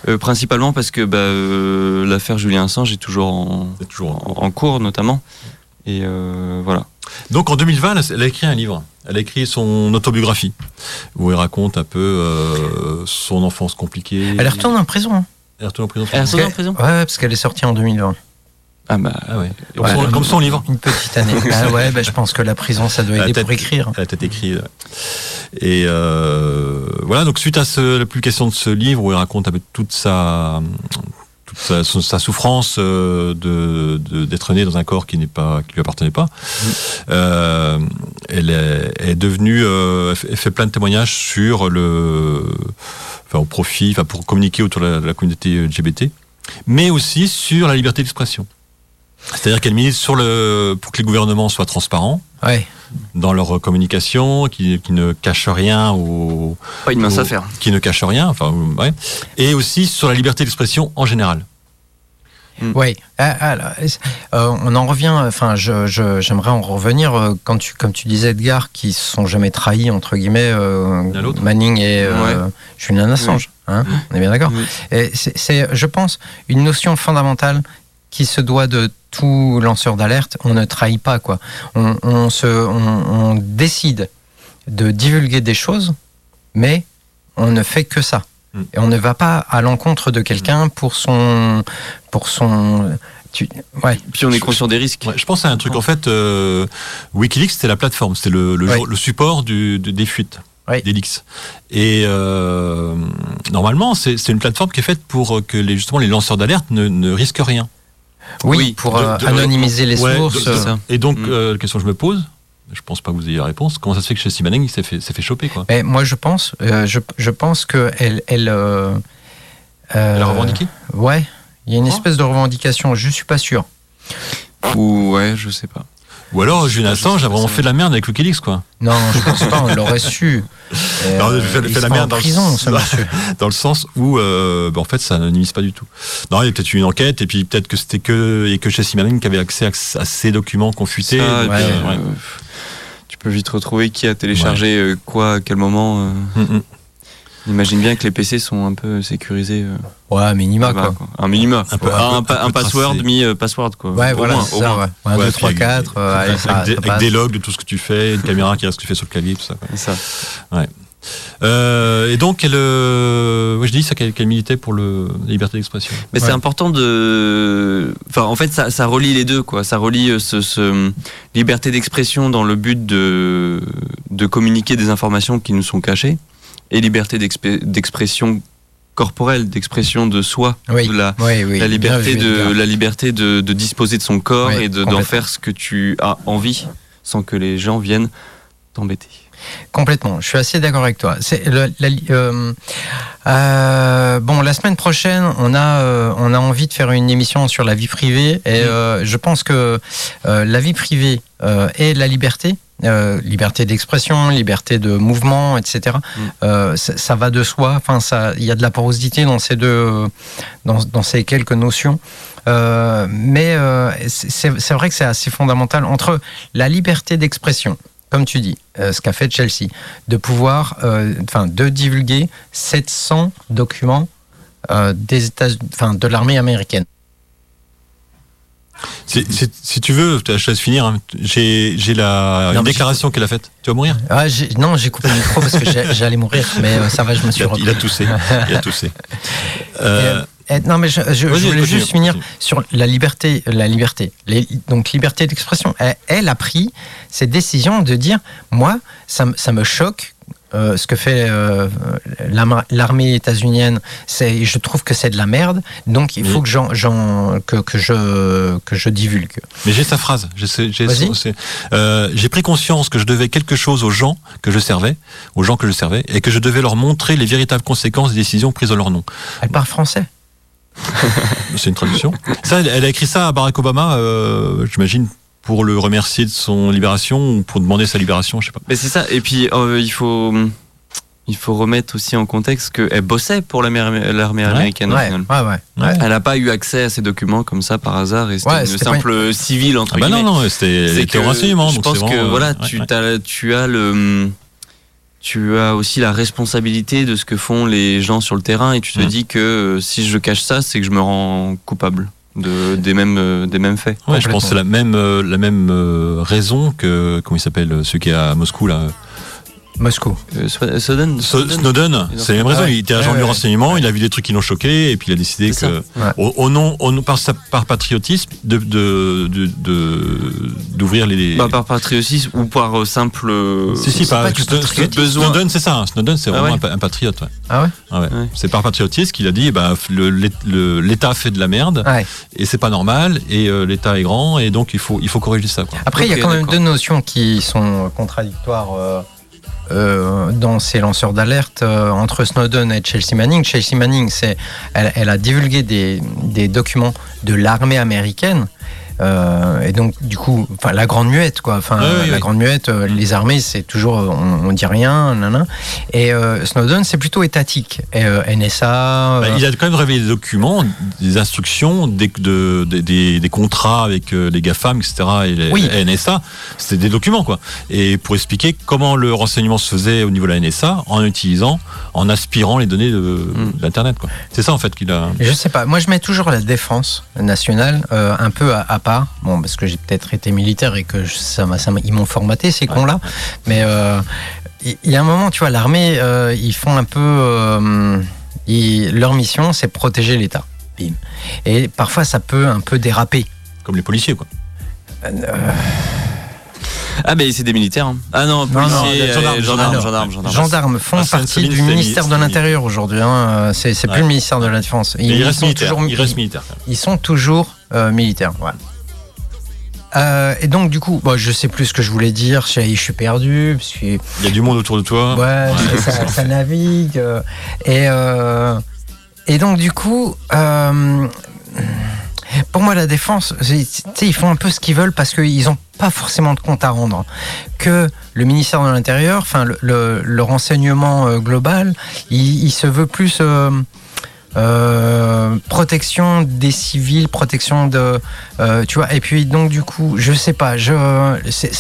Euh, principalement parce que bah, euh, l'affaire Julien Assange est toujours en, C'est toujours en cours. en, en cours, notamment. Et euh, voilà. Donc en 2020, elle a- elle a écrit un livre. Elle a écrit son autobiographie, où elle raconte un peu euh, son enfance compliquée. Elle retourne en prison. hein. Elle retourne en prison. Elle retourne en prison Ouais, parce qu'elle est sortie en 2020. Ah bah. Ah ouais. Comme, Ouais. son, comme son livre. Une petite année. [laughs] ah ouais, bah, je pense que la prison, ça doit aider pour écrire. Elle a peut-être écrit. Et euh, voilà, donc suite à ce, la publication de ce livre où elle raconte un peu toute sa, toute sa, son- sa souffrance euh, de de- d'être née dans un corps qui n'est pas qui lui appartenait pas, euh, elle, est, elle est devenue, euh, elle fait- elle fait plein de témoignages sur le, enfin au profit, enfin pour communiquer autour de la, de la communauté LGBT, mais aussi sur la liberté d'expression. C'est-à-dire qu'elle sur le pour que les gouvernements soient transparents Ouais. dans leur communication, qui, qui ne cachent rien ou Pas une mince affaire. qui ne cachent rien, enfin ouais, et aussi sur la liberté d'expression en général. Oui, Ah, ah, euh, on en revient. Enfin, je, je- j'aimerais en revenir euh, quand tu, comme tu disais, Edgar, qui se sont jamais trahis entre guillemets, euh. Manning et euh, Julian Assange. Hein, on est bien d'accord. Oui. Et c'est, c'est, je pense, une notion fondamentale qui se doit de tout lanceur d'alerte. On ne trahit pas, quoi. On, on se, on, on décide de divulguer des choses, mais on ne fait que ça. Mm. Et on ne va pas à l'encontre de quelqu'un pour son, pour son. tu- ouais. Puis on est conscient des risques. Ouais, je pense à un truc, en fait, euh, Wikileaks, c'était la plateforme, c'était le, le, Ouais. jour- le support du, des fuites, des leaks. Et euh, normalement, c'est c'est une plateforme qui est faite pour que les, justement les lanceurs d'alerte ne, ne risquent rien. Oui, Oui, pour de- euh, de- anonymiser les Ouais, sources. de- c'est ça. Et donc, Mm. euh, la question que je me pose, je pense pas que vous ayez la réponse, comment ça se fait que Chelsea Manning il s'est fait, choper, quoi? Mais moi, je pense, euh, je, je pense que elle, elle, euh, Euh, Elle a revendiqué? Ouais, il y a une espèce de revendication, je suis pas sûr. Ou ouais, je sais pas. Ou alors, Julian sais Assange a vraiment fait de la merde avec Wikileaks, quoi. Non, je pense pas, on l'aurait su. [laughs] Euh, Non, il fait- il fait la merde en dans le prison, sens- ce [laughs] monsieur. Dans le sens où, euh, bah, en fait, ça n'anonymise pas du tout. Non, il y a peut-être eu une enquête, et puis peut-être que c'était que, et que chez Simaline qui avait accès à, à ces documents confutés. Ça, et donc, puis, euh, ouais. tu peux vite retrouver qui a téléchargé euh, quoi, à quel moment. euh. Mm, mm. Imagine bien que les PC sont un peu sécurisés. euh, Ouais, minima, ça va, quoi. quoi. Un minima. Un peu- un peu- un, un un password mis euh, password, quoi. Ouais, Au voilà, moins, au ça, moins. ouais. 1, Ouais, 2, 3, puis 4. avec, avec des, avec des logs de tout ce que tu fais, une caméra qui reste ce que tu fais sur le clavier, tout ça. quoi. Euh, et donc, elle, euh, ouais, je dis ça qu'elle qu'elle militait pour le, la liberté d'expression. Mais Ouais. c'est important de. Enfin, en fait, ça, ça relie les deux, quoi. Ça relie euh, ce, ce liberté d'expression dans le but de, de communiquer des informations qui nous sont cachées et liberté d'exp- d'expression corporelle, d'expression de soi, Oui, de la, oui, oui. la bien liberté de bien. la liberté de, de disposer de son corps et de- d'en faire ce que tu as envie, sans que les gens viennent t'embêter. Complètement, je suis assez d'accord avec toi. C'est le- la- euh, euh, bon, la semaine prochaine, on a, euh, on a envie de faire une émission sur la vie privée et je pense que la vie privée et la liberté, euh, liberté d'expression, liberté de mouvement, etc. euh, ça, ça va de soi. Enfin, ça, il y a de la porosité dans ces deux, dans, dans ces quelques notions. Euh, mais c'est c'est vrai que c'est assez fondamental entre la liberté d'expression comme tu dis, euh, ce qu'a fait Chelsea, de pouvoir, euh, enfin, de divulguer 700 documents euh, des États, enfin, de l'armée américaine. Si, si- si tu veux, je te laisse finir. hein. J'ai j'ai la Non, une mais déclaration qu'elle a faite. Tu vas mourir? Ah, non, j'ai coupé le micro parce que j'allais mourir, mais ça va, je me [laughs] suis il a, il a toussé. Il a toussé. [laughs] Eh, non, mais je, je- voulais juste finir sur la liberté, la liberté, les- donc liberté d'expression. Elle, elle a pris cette décision de dire, moi, ça, me- ça me choque. euh, ce que fait euh, l'armée états-unienne, c'est, je trouve que c'est de la merde. Donc il Oui. faut que, j'en, j'en- que, que je que je divulgue. Mais j'ai sa phrase. J'ai euh, j'ai pris conscience que je devais quelque chose aux gens que je servais, aux gens que je servais, et que je devais leur montrer les véritables conséquences des décisions prises en leur nom. Elle parle français. [laughs] C'est une traduction. Ça, elle, a écrit ça à Barack Obama, euh, j'imagine, pour le remercier de son libération ou pour demander sa libération, je sais pas. Mais c'est ça. Et puis, euh, il faut. Il faut remettre aussi en contexte qu'elle bossait pour l'armée américaine. Ouais, ouais, ouais. Ouais. Elle n'a pas eu accès à ces documents comme ça par hasard et c'était Ouais, une simple civile entre Ah bah guillemets. non, non, c'était renseignement. Je pense que vraiment, euh, voilà, ouais, tu, ouais. t'as- tu as le, tu as aussi la responsabilité de ce que font les gens sur le terrain et tu te Mm. dis que euh, si je cache ça, c'est que je me rends coupable de, des mêmes, euh, des mêmes faits. Ouais, je pense que c'est la même, euh, la même raison que, comment il s'appelle, celui qui est à Moscou, là. Moscou. Euh, Sw- Snowden, Snowden, c'est la même raison. Ouais. Il était agent Ouais, du ouais. renseignement, il a vu des trucs qui l'ont choqué, et puis il a décidé que. Ouais. au, au nom, au nom- par, patriotisme, de, de, de, de- d'ouvrir les. Bah, par patriotisme ou par euh, simple. euh, si, si, c'est par pas du Snowden, c'est ça. hein. Snowden, c'est Ah vraiment ouais un pa- un, patriote. Ouais. Ah ouais Ah ouais. Ouais. C'est par patriotisme qu'il a dit, bah, l'État fait de la merde, Ouais. et c'est pas normal, et euh, l'État est grand, et donc il faut, il faut corriger ça. Quoi. Après, il y a quand même deux notions qui sont contradictoires euh, euh, dans ces lanceurs d'alerte euh, entre Snowden et Chelsea Manning. Chelsea Manning, elle, a divulgué des documents de l'armée américaine. Euh, et donc, du coup, enfin, la grande muette, quoi. Enfin, oui, la oui. grande muette, euh, les armées, c'est toujours, euh, on, on dit rien, nanana. Et euh, Snowden, c'est plutôt étatique. Et, NSA. Bah, il a quand même révélé des documents, des instructions, des, de- des- des, des contrats avec les GAFAM, etc. et les NSA. C'était des documents, quoi. Et pour expliquer comment le renseignement se faisait au niveau de la NSA en utilisant, en aspirant les données de, Mm. de l'Internet, quoi. C'est ça, en fait, qu'il a. Je sais pas. Moi, je mets toujours la défense nationale un peu à, à part. Bon, parce que j'ai peut-être été militaire et que je- ça m'a, ça m'a- ils m'ont formaté ces cons-là. Mais euh, il y, a un moment, tu vois, l'armée, euh, ils font un peu. euh, ils- leur mission, c'est protéger l'État. Bim. Et parfois, ça peut un peu déraper. Comme les policiers, quoi. Ah, mais c'est des militaires. hein. Ah non, Non, non, policiers, des euh, gendarmes, gendarmes, gendarmes, gendarmes. Gendarmes font Ah, partie du ministère de l'Intérieur aujourd'hui. hein. C'est, c'est Ouais. plus le ministère de la Défense. Mais il, reste sont militaire. toujours- il reste militaire. quand même. Ils sont toujours euh, militaires. Voilà. Euh, et donc, du coup, bon, je sais plus ce que je voulais dire. Je, je suis perdu. Parce que, Il y a du monde autour de toi. ouais, ça, ça- ça navigue. euh, et, euh, et donc du coup, pour moi la défense, ils font un peu ce qu'ils veulent parce qu'ils n'ont pas forcément de compte à rendre. Que le ministère de l'Intérieur, enfin le, le- le renseignement global, il, il se veut plus euh, protection des civils, protection de, euh, tu vois. Et puis donc du coup, je sais pas, je, c'est,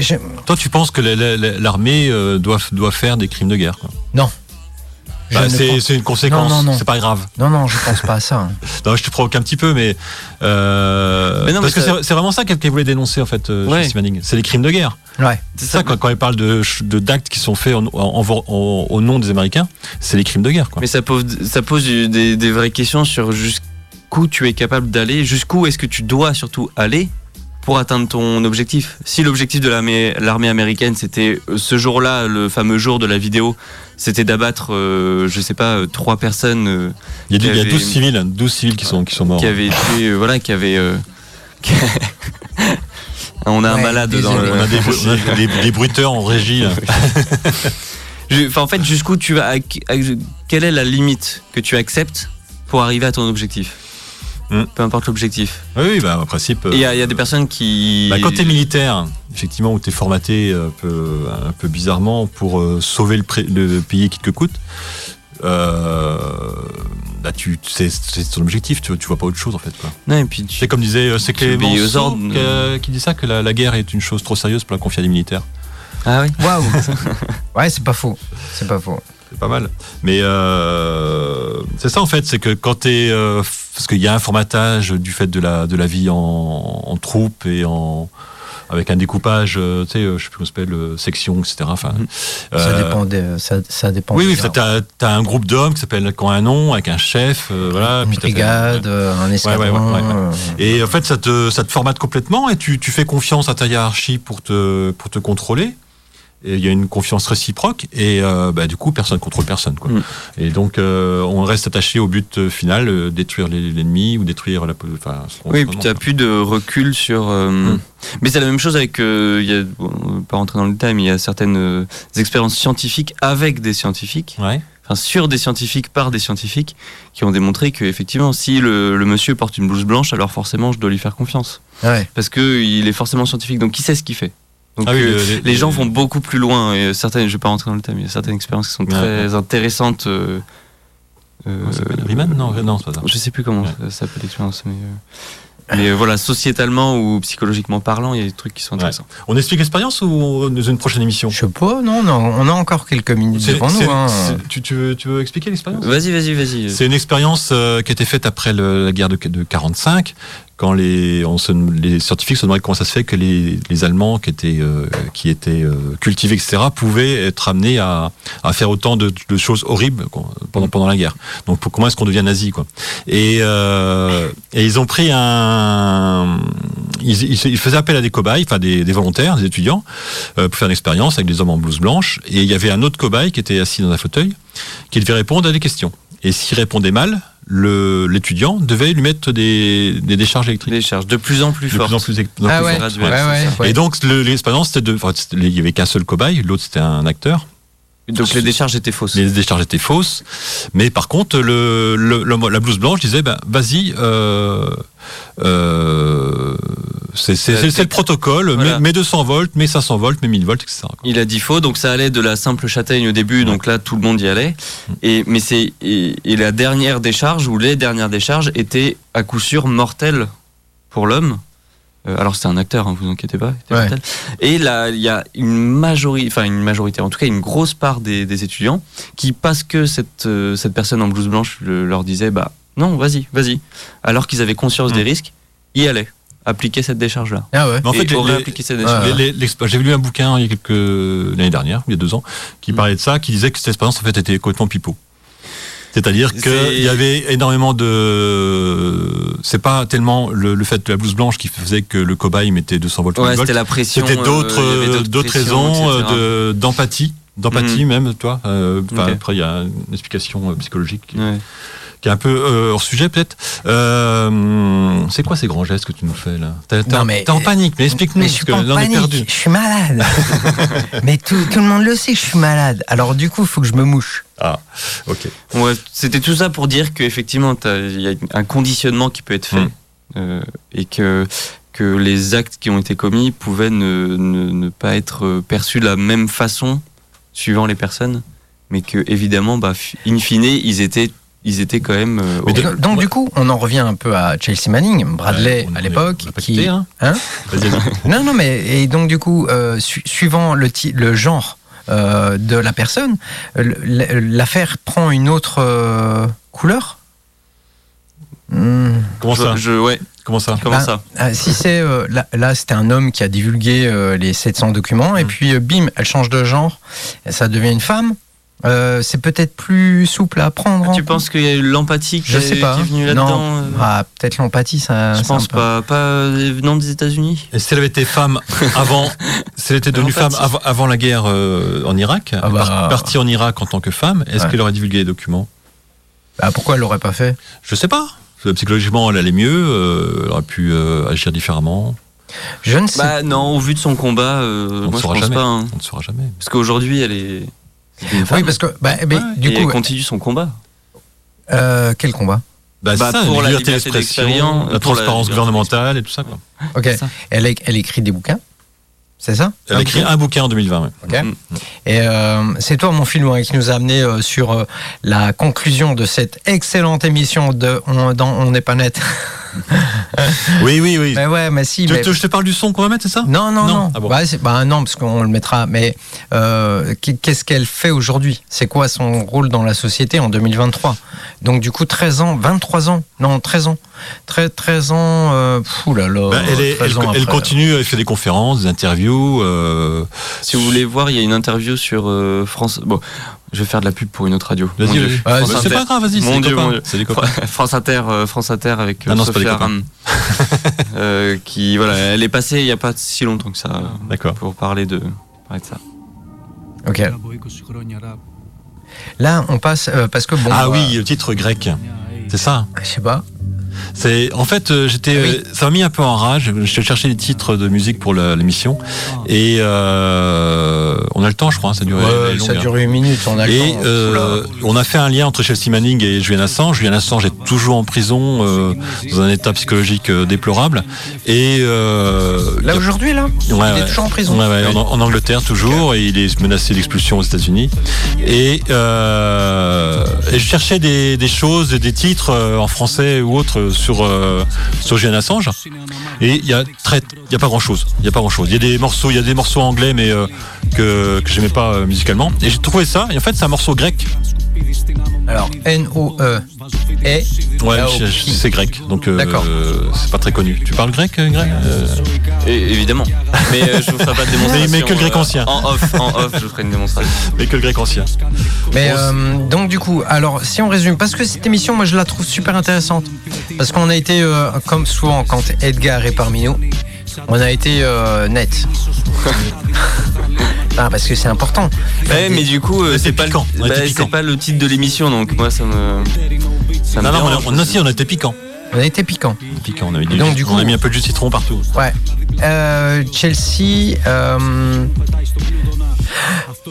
je- Toi, tu penses que la- la- la- l'armée euh, doit, doit faire des crimes de guerre quoi? je Bah, c'est, pense- une conséquence, Non, non, non. c'est pas grave. non, non, je pense pas à ça. hein. [laughs] Non, je te provoque un petit peu, mais, euh, Mais non, parce mais que c'est, vraiment ça qu'elle voulait dénoncer en fait, euh, Ouais. C'est les crimes de guerre. Ouais. C'est ça, quand, quand elle parle de, de d'actes qui sont faits en- en- en- au nom des Américains, c'est les crimes de guerre. Quoi. Mais ça pose, ça pose des vraies questions sur jusqu'où tu es capable d'aller, jusqu'où est-ce que tu dois surtout aller pour atteindre ton objectif. Si l'objectif de l'armée américaine, c'était euh, ce jour-là, le fameux jour de la vidéo, c'était d'abattre, euh, je sais pas, euh, trois personnes euh, Il y a, il y a avait- 12 civils, hein, 12 civils qui sont, qui sont morts. qui avaient été, euh, voilà, qui avaient. euh, qui- [laughs] On a un malade dans le. On a des, on a des, des bruiteurs en régie. [laughs] enfin, en fait, jusqu'où tu vas. quelle est la limite que tu acceptes pour arriver à ton objectif? Hmm. Peu importe l'objectif. Oui, oui, bah, en principe. Et il y, a- il y a des personnes qui. Bah, quand t'es militaire, effectivement, où t'es formaté un peu, un peu bizarrement pour euh, sauver le, le pays qui te coûte, euh, bah, tu, c'est, ton objectif, tu, tu vois pas autre chose en fait. Quoi. Non, et puis tu- C'est comme disait, euh, c'est Clémenceau qui dit ça, que la, la guerre est une chose trop sérieuse pour la confier à des militaires. Ah oui. Waouh. [laughs] ouais, c'est pas faux. C'est pas faux. C'est pas mal. Mais euh, c'est ça en fait, c'est que quand t'es. Parce qu'il y a un formatage du fait de la, de la vie en, en troupe et en. Avec un découpage, euh, tu sais, euh, je sais plus comment ça s'appelle, euh, section, etc. Enfin, Ça euh, dépend des, ça, ça dépend. Oui, oui, t'as as un groupe d'hommes qui s'appelle qui ont un nom, avec un chef, euh, voilà. Une puis brigade, un escadron. ouais, ouais, ouais. Et en fait, ça te, ça te formate complètement et tu, tu fais confiance à ta hiérarchie pour te, pour te contrôler. Et il y a une confiance réciproque et euh, bah, du coup, personne ne contrôle personne. Quoi. Mm. Et donc, euh, on reste attaché au but euh, final, euh, détruire l'ennemi ou détruire la. Enfin, Oui, puis tu n'as plus de recul sur. euh, Hmm. Mais c'est la même chose avec. euh, il y a, bon, on va pas rentrer dans le détail, mais il y a certaines euh, expériences scientifiques avec des scientifiques, Ouais. enfin sur des scientifiques par des scientifiques, qui ont démontré que effectivement, si le, le monsieur porte une blouse blanche, alors forcément, je dois lui faire confiance, Ouais. parce que il est forcément scientifique, donc qui sait ce qu'il fait? Donc Ah oui, euh, le- le- les gens vont beaucoup plus loin et certaines, je vais pas rentrer dans le mais il y a certaines expériences qui sont très intéressantes. euh, euh, Comment ça s'appelle Riemann Non, non, c'est pas ça. je sais plus comment Ouais. ça s'appelle l'expérience, mais, euh, mais euh, voilà, sociétalement ou psychologiquement parlant, il y a des trucs qui sont intéressants. On explique l'expérience ou dans une prochaine émission? Je sais pas, non, non, on a encore quelques minutes C'est- devant nous. hein. tu, tu veux, tu veux expliquer l'expérience? Vas-y, vas-y, vas-y. C'est une expérience euh, qui a été faite après le- la guerre de, de 45, quand les, on se- les scientifiques se demandaient comment ça se fait que les, les Allemands qui étaient, euh, qui étaient euh, cultivés, etc., pouvaient être amenés à, à faire autant de, de choses horribles quoi, pendant, pendant la guerre. Donc pour- comment est-ce qu'on devient nazi quoi? Et, euh, et ils ont pris un... Ils, ils- ils faisaient appel à des cobayes, enfin des, des volontaires, des étudiants, pour faire une expérience avec des hommes en blouse blanche. Et il y avait un autre cobaye qui était assis dans un fauteuil, qui devait répondre à des questions. Et s'il répondait mal, l'étudiant devait lui mettre des, des décharges électriques. Des charges de plus en plus de fortes. plus en plus, de plus Ah en ouais, plus fortes. ouais, ouais, ouais. Et donc le- l'expérience, c'était de, enfin, il y avait qu'un seul cobaye, l'autre c'était un acteur. Donc les décharges étaient fausses. Les décharges étaient fausses, mais par contre, le, le- le- la blouse blanche disait, ben, vas-y, euh, euh, c'est le protocole, Voilà. mets 200 volts, mets 500 volts, mets 1000 volts, etc. quoi. Il a dit faux, donc ça allait de la simple châtaigne au début, donc là tout le monde y allait. Et mais c'est et, et la dernière décharge ou les dernières décharges étaient à coup sûr mortelles pour l'homme. Euh, alors c'était un acteur, hein, vous inquiétez pas. Ouais. Et là il y a une majorité, enfin une majorité, en tout cas une grosse part des, des étudiants qui parce que cette euh, cette personne en blouse blanche le- leur disait bah non vas-y vas-y, alors qu'ils avaient conscience Mm. des risques, y allaient appliquer cette décharge là. Ah ouais. Mais en fait, J'ai lu un bouquin il y a quelques l'année dernière, il y a deux ans, qui Mm. parlait de ça, qui disait que cette expérience en fait était complètement pipeau. C'est-à-dire C'est- qu'il y avait énormément de. C'est pas tellement le, le fait de la blouse blanche qui faisait que le cobaye mettait 200 volts. ou Ouais, 1000 volts. c'était la pression. C'était euh, d'autres raisons euh, de- d'empathie, d'empathie même, toi. Euh. Après, il y a une explication euh, psychologique Ouais. Qui est un peu euh, hors sujet peut-être. Euh, c'est quoi ces grands gestes que tu nous fais là? T'es en- panique, mais explique-nous je que là on est perdu. panique, je suis malade. [laughs] mais tout, tout le monde le sait, je suis malade. Alors du coup, il faut que je me mouche. Ah, ok. Ouais, c'était tout ça pour dire qu'effectivement, il y a un conditionnement qui peut être fait Mm. euh, et que, que les actes qui ont été commis pouvaient ne, ne, ne pas être perçus de la même façon suivant les personnes, mais que évidemment, bah, in fine, ils étaient, ils étaient quand même. euh, donc, donc, du coup, on en revient un peu à Chelsea Manning, Bradley Ouais, on- à l'époque, qui quitté, hein. Hein. [laughs] Non, non, mais et donc du coup, euh, su- suivant le, le genre euh, de la personne, l'affaire prend une autre euh, couleur? Hmm. Comment ça? je, je- ouais, Comment ça? Comment Bah, ça? Ah, si c'est euh, là, là, c'était un homme qui a divulgué euh, les 700 documents et Mm. puis euh, bim, elle change de genre, et ça devient une femme. Euh, c'est peut-être plus souple à prendre. en Tu compte penses qu'il y a eu l'empathie qui, Je est- sais pas. qui est venue Non. là-dedans euh, Ah, peut-être l'empathie, ça. Je pense peu- pas, pas euh, venant des États-Unis. Et si elle avait été femme [laughs] avant, si elle était devenue femme avant, avant la guerre euh, en Irak, Ah bah. par- partie en Irak en tant que femme, est-ce Ouais. qu'elle aurait divulgué les documents? Ah, pourquoi elle l'aurait pas fait? Je sais pas. Psychologiquement, elle allait mieux, euh, elle aurait pu euh, agir différemment. Je ne sais Bah non, au vu de son combat, euh, On ne moi je saura pense jamais. pas. hein. On ne saura jamais. Parce qu'aujourd'hui, elle est. Oui, parce que bah, Ouais, du et coup, elle continue son combat. euh, quel combat? Bah, Bah, ça, pour la liberté d'expression, la transparence gouvernementale et tout ça. Quoi. Ok. Ça. Elle, écrit des bouquins, c'est ça? Elle a écrit un bouquin en 2020. ouais. Ok. Et euh, c'est toi, mon film, qui nous a amené euh, sur euh, la conclusion de cette excellente émission de On n'est pas net. [laughs] [laughs] Oui, oui, oui. mais ouais, mais si. Tu- mais- tu- je te parle du son qu'on va mettre, c'est ça? Non, non, Non. non. Ah bon. Bah, bah, non, parce qu'on le mettra. Mais euh, qu'est- qu'est-ce qu'elle fait aujourd'hui? C'est quoi son rôle dans la société en 2023 Donc, du coup, 13 ans, 23 ans? Non, 13 ans. 13, 13 ans. Euh, là là. Bah, elle, est- 13 elle, ans elle après. continue, elle fait des conférences, des interviews. euh, Si vous voulez voir, il y a une interview sur euh, France. Bon, je vais faire de la pub pour une autre radio. Vas-y, Mon Dieu. vas-y. Ah, France c'est Inter. pas grave, vas-y, c'est Mon des Dieu, mon copains. Dieu. C'est des copains. France Inter, euh, France Inter avec euh, Ah non, Sophia copains. Aram, [laughs] euh, qui voilà, elle est passée il y a pas si longtemps que ça euh, D'accord. pour parler de, parler de ça. Ok. Là, on passe. euh, parce que bon. Ah euh, oui, le titre grec. C'est ça. Je sais pas. C'est en fait euh, j'étais Oui. euh, ça m'a mis un peu en rage. Je cherchais des titres de musique pour l'émission et euh, on a le temps je crois. hein, ça dure. Ouais, ça dure une minute. On a le Et temps. euh, on a fait un lien entre Chelsea Manning et Julian Assange. Julian Assange est toujours en prison dans un état psychologique déplorable. Et Là aujourd'hui, là, Ouais, il ouais. est toujours en prison. En, en Angleterre toujours, et il est menacé d'expulsion aux États-Unis. Et, et je cherchais des, des choses, des titres en français ou autres sur euh, sur Julian Assange. Et il y a très, il y a pas grand chose. Il y a pas grand chose. Il y a des morceaux, il y a des morceaux anglais, mais euh, que que j'aimais pas euh, musicalement. Et j'ai trouvé ça. Et en fait, c'est un morceau grec. Alors, N-O-E. Et. Ouais, je- je- c'est grec. Donc euh, D'accord. c'est pas très connu. Tu parles grec, euh, grec Euh, évidemment. Mais euh, je vous ferai pas de démonstration. [laughs] Mais- mais que le grec euh, ancien. En off, en off, je ferai une démonstration. [laughs] Mais que le grec ancien. Mais euh, donc du coup, alors si on résume, parce que cette émission, moi je la trouve super intéressante, parce qu'on a été, euh, comme souvent quand Edgar est parmi nous, on a été euh, net. [laughs] ah, parce que c'est important. Ouais, mais du coup, euh, c'est pas, le- bah, pas le titre de l'émission, donc moi ça me. Ça me Non, non, on a, dérange. on a, si, on été piquant. On a été piquant. Piquant, on avait dit. Donc, du on coup- a mis un peu de jus de citron partout. Ouais. Euh, Chelsea. euh,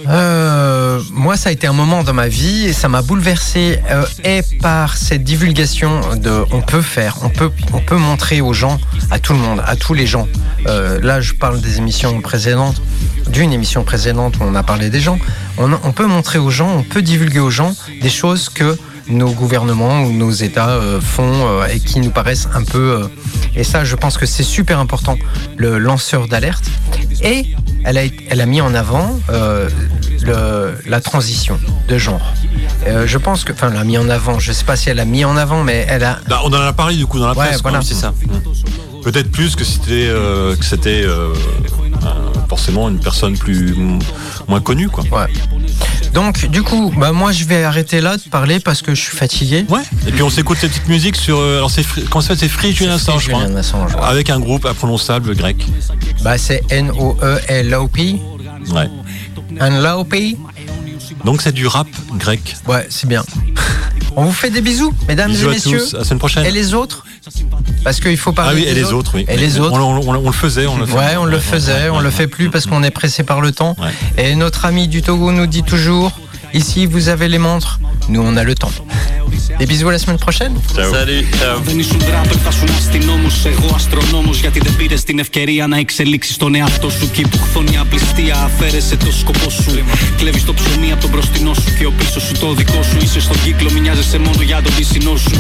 euh, moi, ça a été un moment dans ma vie et ça m'a bouleversé. euh, et par cette divulgation de, on peut faire, on peut, on peut montrer aux gens, à tout le monde, à tous les gens. Euh, là, je parle des émissions précédentes, d'une émission précédente où on a parlé des gens. On, on peut montrer aux gens, on peut divulguer aux gens des choses que nos gouvernements ou nos États euh, font euh, et qui nous paraissent un peu. euh, et ça, je pense que c'est super important, le lanceur d'alerte. Et elle a, elle a mis en avant euh, le, la transition de genre. Euh, je pense que, enfin, elle a mis en avant. Je sais pas si elle a mis en avant, mais elle a. Bah, on en a parlé du coup dans la Ouais, presse. quoi. voilà. C'est ça. Peut-être plus que c'était euh, que c'était euh, euh, forcément une personne plus moins connue quoi. Ouais. Donc, du coup, bah moi, je vais arrêter là de parler parce que je suis fatigué. Ouais. Et puis on s'écoute cette petite musique sur euh, alors c'est comment ça c'est Free Julian Assange je crois. Julian Assange, ouais. Avec un groupe imprononçable grec. Bah, c'est E N-O-E-L-O-P. Ouais. N-L-O-P. Donc c'est du rap grec. Ouais, c'est bien. [laughs] On vous fait des bisous, mesdames Bisous et à messieurs. tous. À la semaine prochaine. Et les autres? Parce qu'il faut parler. Ah oui, des et les autres. autres, oui. Et les autres. On, on- on- on le faisait. On le fait. Ouais, on le faisait, on le fait plus parce qu'on est pressé par le temps. Et notre ami du Togo nous dit toujours ici vous avez les montres, nous on a le temps. Des bisous à la semaine prochaine. Salut, ciao. Δεν ήσουν τράπερ, θα ήσουν αστυνόμος. Εγώ αστρονόμος. Γιατί δεν πήρες την ευκαιρία να εξελίξεις τον εαυτό σου. Κι που χθόνια απληστία αφαίρεσε το σκοπό σου. Κλέβεις το ψωμί από τον μπροστινό σου και ο πίσω σου το δικό σου. Είσαι στον κύκλο, μη νοιάζεσαι μόνο για τον πισινό σου.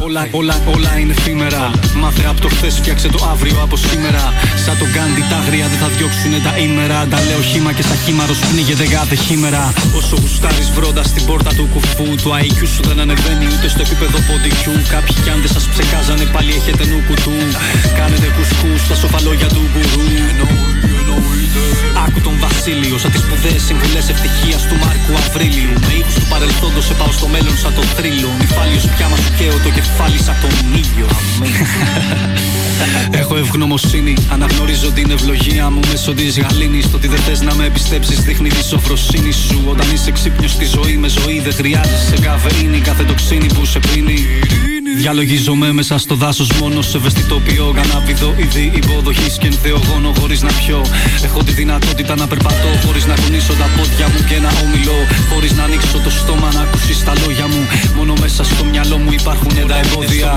Όλα, όλα, όλα είναι εφήμερα. Μάθε από το χθες, φτιάξε το αύριο από σήμερα. Σαν τον Γκάντι τα αγρία δεν θα διώξουν τα ήμερα. Τα λέω χήμα και στα χήμαρο πνίγεται κάθε χήμερα. Όσο γουστάρεις βρόντας στην πόρτα του κουφού, το IQ σου δεν ανεβαίνει ούτε στο επίπεδο ποντικού. Κάποιοι κι αν δεν σας ψεκάζανε πάλι έχετε νου κουτού. Κάνετε κουσκούς στα σοφαλόγια του γκουρού. Άκου τον Βασίλειο, σαν τις σπουδαίες συμβουλές ευτυχίας του Μάρκου Αβρίλιου. Με ήχους του παρελθόντος σε πάω στο μέλλον σαν το θρύλο. Νυφάλιος πια μας σου καίω το κεφάλι σαν τον ήλιο. Έχω ευγνωμοσύνη. Αναγνωρίζω την ευλογία μου μέσω της γαλήνης. Το ότι δεν θες να με πιστέψει δείχνει τη σοφροσύνη σου. Όταν είσαι ξύπνιος στη ζωή με ζωή, δεν χρειάζεσαι καφεΐνη. Κάθε τοξίνη που σε πίνει. Διαλογίζομαι μέσα στο δάσος μόνο σε ευαισθητοποιώ. Κανάπηδο είδη υποδοχής και ενθεογόνο χωρίς να πιω. Έχω τη δυνατότητα να περπατώ χωρίς να κουνήσω τα πόδια μου και να ομιλώ. Χωρίς να ανοίξω το στόμα να ακούσεις τα λόγια μου. Μόνο μέσα στο μυαλό μου υπάρχουν τα εμπόδια.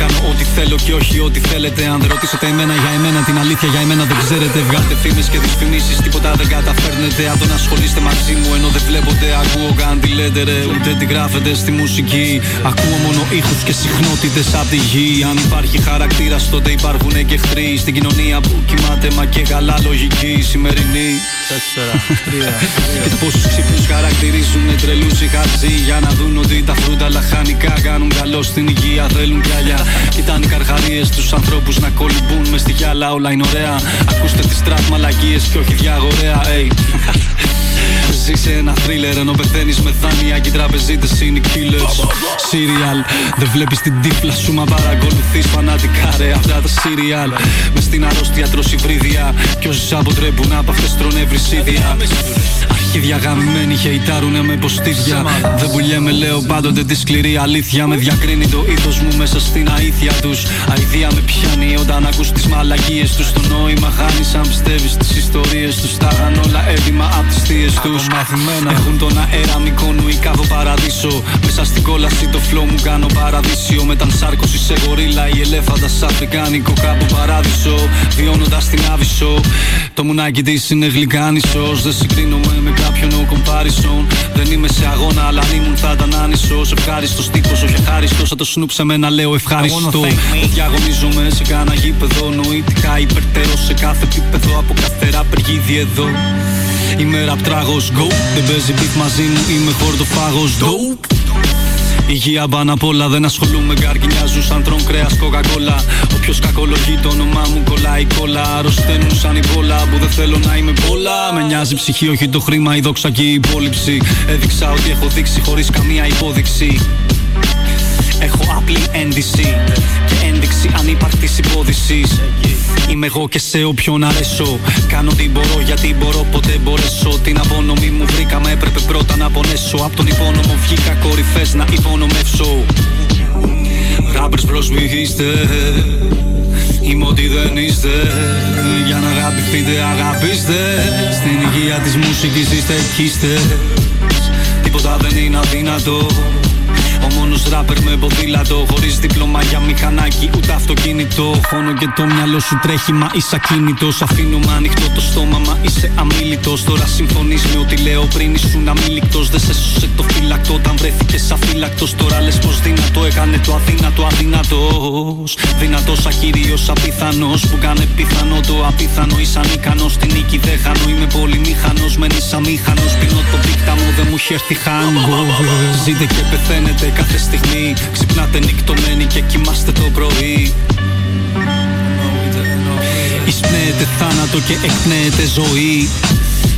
Κάνω ό,τι θέλω και όχι ό,τι θέλετε. Αν δεν ρωτήσετε εμένα για εμένα, την αλήθεια για εμένα δεν ξέρετε. Βγάλετε φήμες και δυσφημίσεις, τίποτα δεν καταφέρνετε. Αν τον ασχολείστε μαζί μου ενώ δεν βλέπετε, ακούω καν τι λέτε ρε. Ούτε τι γράφετε στη μουσική. Ακούω μόνο ήχους και συχνότητες από τη γη. Αν υπάρχει χαρακτήρα, τότε υπάρχουν και εχθροί. Στην κοινωνία που κοιμάται μα και καλά λογική σημερινή. Και [laughs] πόσους ξύπνους χαρακτηρίζουν τρελούς ή χαρτζή Για να δουν ότι τα φρούτα λαχανικά κάνουν καλό στην υγεία. Θέλουν γυαλιά. Κοιτάνε οι καρχαρίες τους ανθρώπους να κολυμπούν μες στη γυάλα. Όλα είναι ωραία. Ακούστε τις τραπ μαλακίε και όχι διαγορέα. Hey. [laughs] Ζήσε ένα θρίλερ ενώ πεθαίνεις με δάνεια και οι τραπεζίτες είναι οι killers. Serial. Δεν βλέπεις την τύφλα σου μα παρακολουθείς φανατικά ρε αυτά τα serial. Μες στην αρρώστια τρώσει βρύδια. Κι όσοι αποτρέπουν από αυτές τρώνε βρυσίδια. Αρχίδια γαμημένοι χεϊτάρουνε με ποστίδια. Δεν πουλιέμαι, λέω πάντοτε τη σκληρή αλήθεια. Με διακρίνει το ήθο μου μέσα στην αήθεια τους. Αηδία με πιάνει όταν ακούς τις μαλακίες τους. Το νόημα χάνεις αν πιστεύεις τις ιστορίες τους. Τα είχαν όλα έτοιμα από τις θείες τους. Έχουν τον αέρα μικόνου ή κάδο παραδείσο. Μέσα στην κόλαση το φλό μου κάνω παραδείσιο. Μετανσάρκωση σε γορίλα ή ελέφαντας αφρικάνικο κάπου παράδεισο. Βιώνοντας την άβυσο. Το μουνάκι της είναι γλυκάνισος. Δεν συγκρίνομαι με κάποιον ο comparison. Δεν είμαι σε αγώνα, αλλά αν ήμουν θα ήταν άνισος. Ευχάριστος τύπος, όχι εχάριστο. Σαν το σνούπ σε μένα λέω ευχάριστο. Δεν διαγωνίζομαι σε κάνα γήπεδο. Νοητικά υπερτερώ σε κάθε επίπεδο. Από κάθε ράπερ γίδι εδώ. Είμαι ραπτράγος, go. Δεν παίζει beat μαζί μου, είμαι χορτοφάγος, dope. Υγεία πάνω απ' όλα, δεν ασχολούμαι γκαρκινιάζουν σαν τρών κρέας κοκακόλα. Όποιος κακολογεί το όνομά μου κολλάει κόλλα. Αρρωσταίνουν σαν η μπόλα που δεν θέλω να είμαι μπόλα. Με νοιάζει η ψυχή, όχι το χρήμα, η δόξα και η υπόλοιψη. Έδειξα ότι έχω δείξει χωρίς καμία υπόδειξη. Έχω απλή ένδυση και ένδειξη ανύπαρκτης υπόδησης. Είμαι εγώ και σε όποιον αρέσω. Κάνω τι μπορώ γιατί μπορώ ποτέ μπορέσω. Την απονομή μου βρήκαμε έπρεπε πρώτα να πονέσω. Απ' τον υπόνομο βγήκα κορυφές να υπονομεύσω. Rappers μπρος μη είστε. Είμαι ό,τι δεν είστε. Για να αγαπηθείτε αγαπήστε. Στην υγεία της μουσικής είστε εκείστε Τίποτα δεν είναι αδύνατο ο μόνος ράπερ με ποδήλατο. Χωρίς δίπλωμα για μηχανάκι, ούτε αυτοκίνητο. Χώνω και το μυαλό σου τρέχει, μα είσαι ακίνητος. Αφήνουμε ανοιχτό το στόμα, μα είσαι αμήλυτος. Τώρα συμφωνείς με ό,τι λέω πριν ήσουν αμήλικτος. Δεν σε σώσε το φύλακτο όταν βρέθηκες αφύλακτος. Τώρα λες πως δυνατό έκανε το αδύνατο αδύνατος. Δυνατός αχύριο απίθανος που κάνε πιθανό το απίθανο. Είσαι ανίκανο στην νίκη δεν χάνω. Είμαι πολύ μήχανο, μένει αμήχανο. Πίνω το πίκτα μου, δεν μου έχει έρθει χάγκο. Ζείτε και πεθαίνετε κάθε στιγμή. Ξυπνάτε νυχτωμένοι και κοιμάστε το πρωί. Εισπνέεται θάνατο και εκπνέεται ζωή.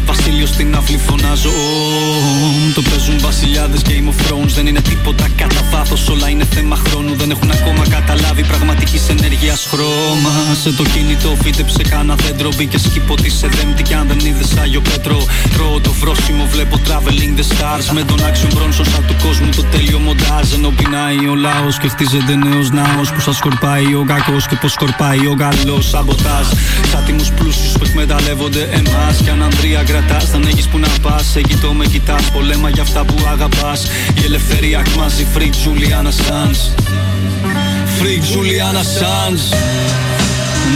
Βασίλειο στην αυλή φωνάζω «Ωμ». Το παίζουν βασιλιάδες Game of Thrones. Δεν είναι τίποτα κατά βάθος, όλα είναι θέμα χρόνου. Δεν έχουν ακόμα καταλάβει πραγματικής ενέργειας χρώμα. Σε το κινητό φύτεψε κάνα δέντρο. Μπήκε σκύπο τη εδέμπτη κι αν δεν είδες Άγιο Πέτρο. Τρώω το βρόσιμο, βλέπω traveling the stars. Με τον άξιο μπρόνσο σαν του κόσμου το τέλειο μοντάζ. Ενώ πεινάει ο λαός και χτίζεται νέος ναός που σα σκορπάει ο κακός και πω σκορπάει ο καλός. Σαμποτάζ. Σάτιμου πλούσιους που εκμεταλλεύονται εμάς. Κι αν Ανδρία κρατάς, δεν έχει που να πας. Σε κοιτώ, με κοιτάς. Πολέμα για αυτά που αγαπάς. Η ελευθερία κμάζει free Juliana Sands. Free Juliana Sands.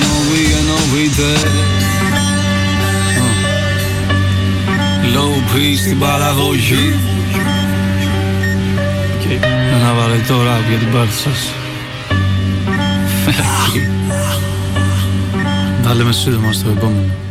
No we no we there. Low P στην παραγωγή. Ένα βαρετό ραπ για την πάρτι σας. Τα λέμε σύντομα στο επόμενο.